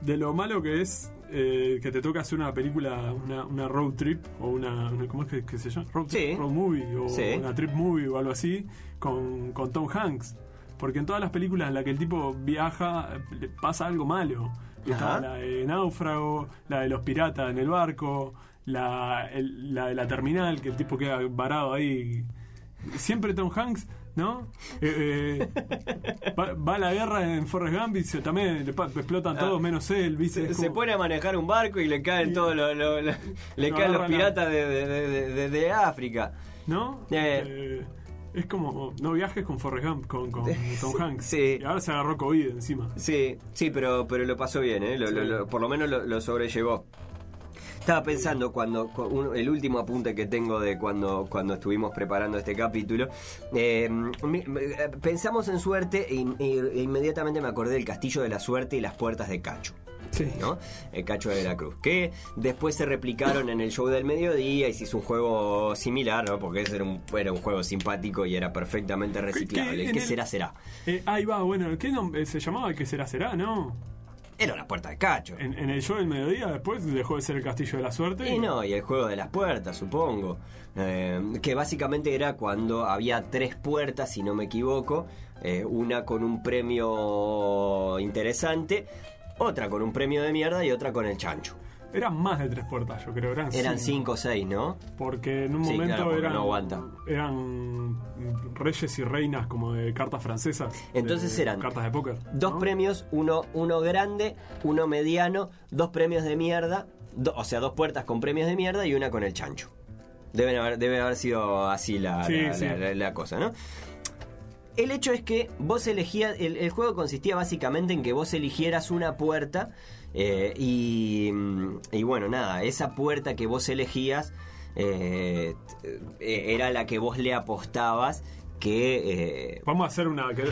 de lo malo que es eh, que te toca hacer una película, una, una road trip o una, ¿cómo es que, se llama? Road, movie o una trip movie o algo así con, con Tom Hanks. Porque en todas las películas en las que el tipo viaja le pasa algo malo. Está la de Náufrago, la de los piratas en el barco, la, la de la terminal, que el tipo queda varado ahí. Siempre Tom Hanks ¿no? Eh, eh, va, a la guerra en Forrest Gump y se, también le, explotan todos ah. menos él, ¿viste? Se, pone a manejar un barco y le caen todos le caen los piratas de, de, África. ¿No? Eh, es como, no viajes con Forrest Gump, con, con Tom Hanks. Sí. Y ahora se agarró COVID encima. Sí, sí, pero, pero lo pasó bien, ¿eh? por lo menos lo, sobrellevó. Estaba pensando cuando cu- uno- el último apunte que tengo de cuando, cuando estuvimos preparando este capítulo. eh, me- eh, pensamos en suerte e, in- e inmediatamente me acordé del castillo de la suerte y las puertas de Cacho. Sí. ¿no? El Cacho de la Cruz. Que después se replicaron en el show del mediodía y se hizo un juego similar, ¿no? Porque ese era un, era un juego simpático y era perfectamente reciclable. ¿Qué el- será, será? Eh, ahí va, bueno, ¿qué se llamaba? ¿Qué será, será? ¿No? Era la puerta de Cacho. En, en el show del mediodía después dejó de ser el Castillo de la Suerte. Y no, y el juego de las puertas, supongo. Eh, que básicamente era cuando había tres puertas, si no me equivoco. eh, una con un premio interesante, otra con un premio de mierda y otra con el chancho. Eran más de tres puertas, yo creo. Eran, Eran cinco o seis, ¿no? Porque en un Sí, momento claro, eran, no aguanta. eran reyes y reinas como de cartas francesas. Entonces de eran Cartas de póker. Dos ¿no? premios, uno, uno grande, uno mediano, dos premios de mierda, do- o sea, dos puertas con premios de mierda y una con el chancho. Deben haber, debe haber sido así la, Sí, la- sí. la- la- la cosa, ¿no? El hecho es que vos elegías, el, el juego consistía básicamente en que vos eligieras una puerta eh, y, mm, y bueno, nada, esa puerta que vos elegías eh, era la que vos le apostabas que eh, Vamos a hacer una. que-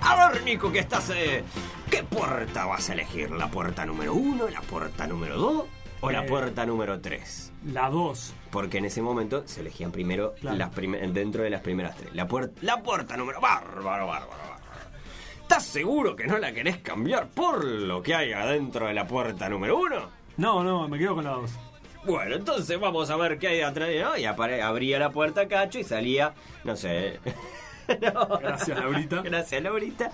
a ver, Nico, ¿qué estás? eh, ¿Qué puerta vas a elegir? ¿La puerta número uno, la puerta número dos o la puerta número tres? La 2. Porque en ese momento se elegían primero Claro. las dentro de las primeras tres. La, puer- la puerta número... Bárbaro, bárbaro. ¿Estás seguro que no la querés cambiar por lo que hay adentro de la puerta número uno? No, no, me quedo con la 2. Bueno, entonces vamos a ver qué hay atrás. ¿no? Y abría la puerta Cacho y salía, no sé... No. Gracias, Laurita. Gracias, Laurita.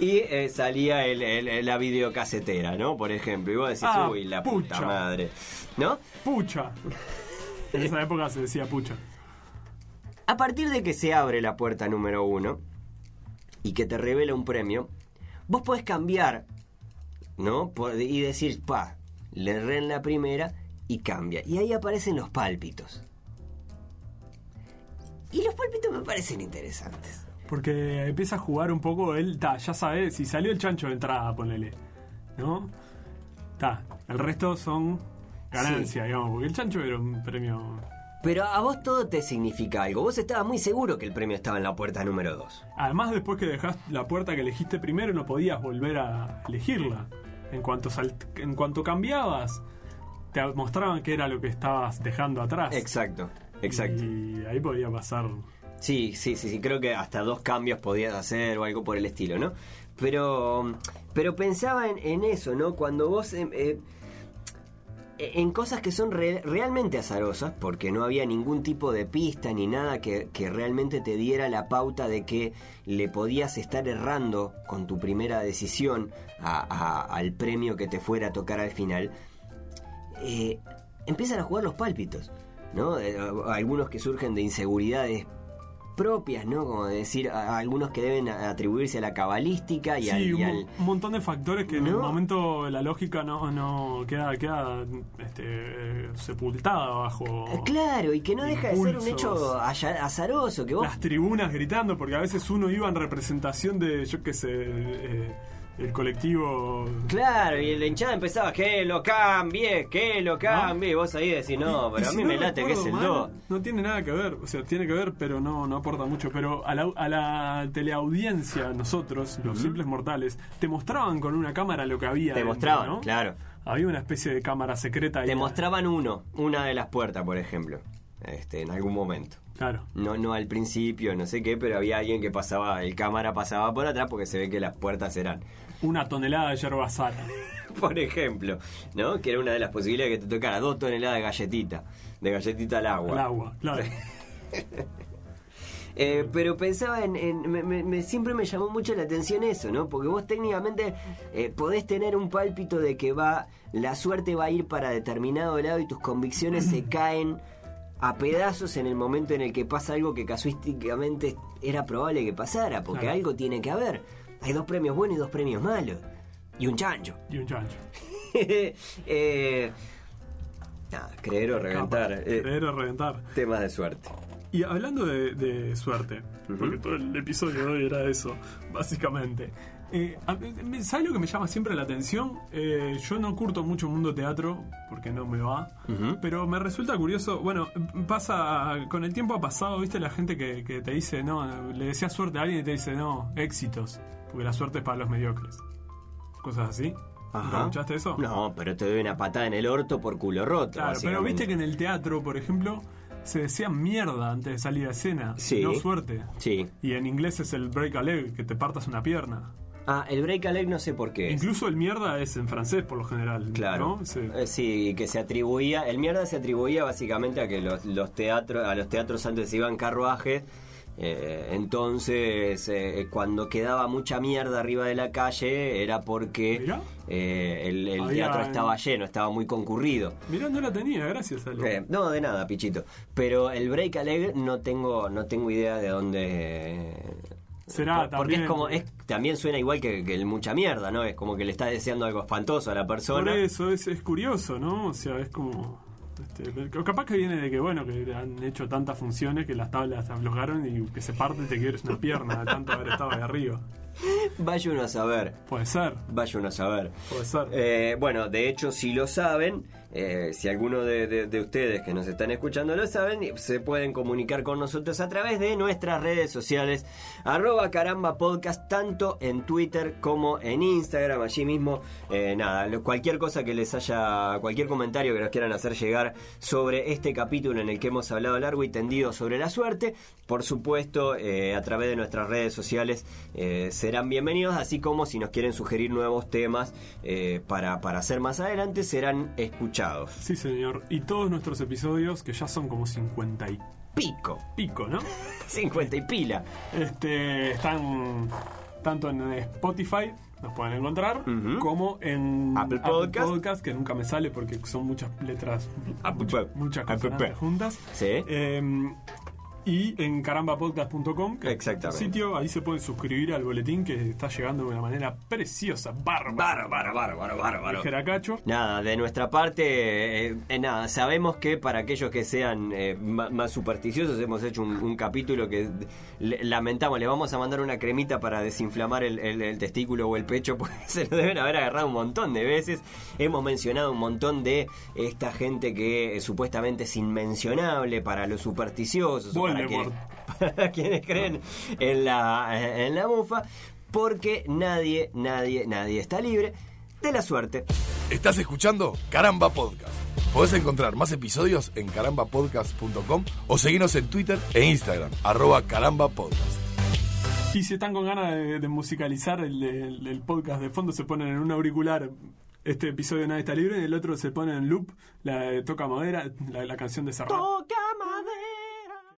Y eh, salía el- el- la videocasetera, ¿no? Por ejemplo. Y vos decís, Ah, uy, la pucha. puta madre. ¿No? Pucha. En esa época se decía pucha. A partir de que se abre la puerta número uno y que te revela un premio, vos podés cambiar, ¿no? Por- y decir, pa, le erré en la primera y cambia. Y ahí aparecen los pálpitos. Y los pálpitos me parecen interesantes. Porque empieza a jugar un poco él. Ta, ya sabes, si salió el chancho de entrada, ponele. ¿No? Ta, el resto son ganancias, digamos. Porque el chancho era un premio. Pero a vos todo te significa algo. Vos estabas muy seguro que el premio estaba en la puerta número 2. Además, después que dejaste la puerta que elegiste primero, no podías volver a elegirla. En cuanto, en cuanto cambiabas, te mostraban que era lo que estabas dejando atrás. Exacto, exacto. Y ahí podía pasar. Sí, sí, sí, sí, creo que hasta dos cambios podías hacer o algo por el estilo, ¿no? Pero, pero pensaba en, en eso, ¿no? Cuando vos... eh, eh, en cosas que son re- realmente azarosas, porque no había ningún tipo de pista ni nada que, realmente te diera la pauta de que le podías estar errando con tu primera decisión al premio que te fuera a tocar al final, eh, empiezan a jugar los pálpitos, ¿no? Eh, algunos que surgen de inseguridades propias, ¿no? Como decir, a- a algunos que deben atribuirse a la cabalística y Sí, al... y un, al- montón de factores que en el momento la lógica no, no queda, queda este, eh, sepultada bajo Eh, Claro, y que no deja de ser un hecho azaroso, que vos... las tribunas gritando, porque a veces uno iba en representación de, yo qué sé, eh, el colectivo. Claro, y la hinchada empezaba, que lo cambie, que lo cambie, y vos ahí decís, no, pero a mí no me late que es el recuerdo 2. mal, No tiene nada que ver, o sea, tiene que ver, pero no, no aporta mucho. Pero a la, a la teleaudiencia, nosotros, los simples mortales, te mostraban con una cámara lo que había. Te dentro, mostraban, ¿no? claro. Había una especie de cámara secreta ahí. Te mostraban uno, una de las puertas, por ejemplo, este, en algún momento. Claro. No, no al principio, no sé qué, pero había alguien que pasaba, el cámara pasaba por atrás porque se ve que las puertas eran, Una tonelada de yerba sara. por ejemplo, ¿no? Que era una de las posibilidades que te tocara dos toneladas de galletita, de galletita al agua. Al agua, claro. Eh, pero pensaba en. en- me- me- me- siempre me llamó mucho la atención eso, ¿no? Porque vos técnicamente eh, podés tener un pálpito de que va. La suerte va a ir para determinado lado y tus convicciones se caen a pedazos en el momento en el que pasa algo que casuísticamente era probable que pasara, porque Claro. algo tiene que haber. Hay dos premios buenos y dos premios malos. Y un chancho. Y un chancho. eh, nada, creer o reventar. Eh, creer o reventar. temas de suerte. Y hablando de, de suerte, porque todo el episodio de hoy era eso, básicamente. Eh, ¿Sabes lo que me llama siempre la atención? Eh, yo no curto mucho mundo teatro porque no me va, pero me resulta curioso. Bueno, pasa, con el tiempo ha pasado, viste, la gente que, que te dice, no, le decía suerte a alguien y te dice, no, éxitos, porque la suerte es para los mediocres. Cosas así. ¿Nunca escuchaste eso? No, pero te doy una patada en el orto por culo roto. Claro, pero viste que en el teatro, por ejemplo, se decía mierda antes de salir a escena, Sí. no suerte. Sí. Y en inglés es el break a leg, que te partas una pierna. Ah, el break a leg no sé por qué. Incluso el mierda es en francés por lo general. Claro. ¿no? Se- Eh, Sí, que se atribuía, el mierda se atribuía básicamente a que los, los teatros, a los teatros antes iban carruajes, eh, entonces eh, cuando quedaba mucha mierda arriba de la calle era porque eh, el, el Había- teatro estaba lleno, estaba muy concurrido. Mirá, no la tenía, gracias a Eh, no, de nada, pichito. Pero el break a leg no tengo, no tengo idea de dónde. Será por- porque también- es como es también suena igual que, que el mucha mierda, ¿no? Es como que le está deseando algo espantoso a la Por persona. eso es, es curioso, ¿no? O sea, es como. Este, capaz que viene de que, bueno, que han hecho tantas funciones que las tablas se aflojaron y que se parte y te quieres una pierna de tanto haber estado ahí arriba. Vaya uno a saber. Puede ser, Vaya uno a saber. puede ser. Eh, bueno, de hecho, si lo saben, eh, si alguno de, de- de ustedes que nos están escuchando lo saben, se pueden comunicar con nosotros a través de nuestras redes sociales, arroba caramba podcast, tanto en Twitter como en Instagram, allí mismo. eh, nada, cualquier cosa que les haya, cualquier comentario que nos quieran hacer llegar sobre este capítulo en el que hemos hablado largo y tendido sobre la suerte, por supuesto, eh, a través de nuestras redes sociales serán bienvenidos, así como si nos quieren sugerir nuevos temas para, para hacer más adelante, serán escuchados. Sí, señor. Y todos nuestros episodios, que ya son como 50 y Pico, pico, ¿no? 50 y pila. Este, están tanto en Spotify, nos pueden encontrar, como en Apple Podcast. que nunca me sale porque son muchas letras, Apple muchas, muchas Pod. juntas. Sí. Eh, y en carambapodcast.com, sitio, ahí se pueden suscribir al boletín que está llegando de una manera preciosa, bárbara. Bárbaro, bárbaro, bárbaro. Dijera Cacho. Nada, de nuestra parte, eh, eh, nada, sabemos que para aquellos que sean eh, más supersticiosos hemos hecho un, un capítulo que le- lamentamos, le vamos a mandar una cremita para desinflamar el, el- el testículo o el pecho, porque se lo deben haber agarrado un montón de veces. Hemos mencionado un montón de esta gente que eh, supuestamente es inmencionable para los supersticiosos, o para quienes, Voldemort. para quienes creen en la, en la mufa, porque nadie, nadie, nadie está libre de la suerte. Estás escuchando Caramba Podcast. Podés encontrar más episodios en carambapodcast.com o seguirnos en Twitter e Instagram, arroba carambapodcast. Y si están con ganas de, de musicalizar el, el- el podcast de fondo, se ponen en un auricular. Este episodio Nadie está libre, y el otro se pone en loop, la de Toca Madera, la, la canción de Serrat. Toca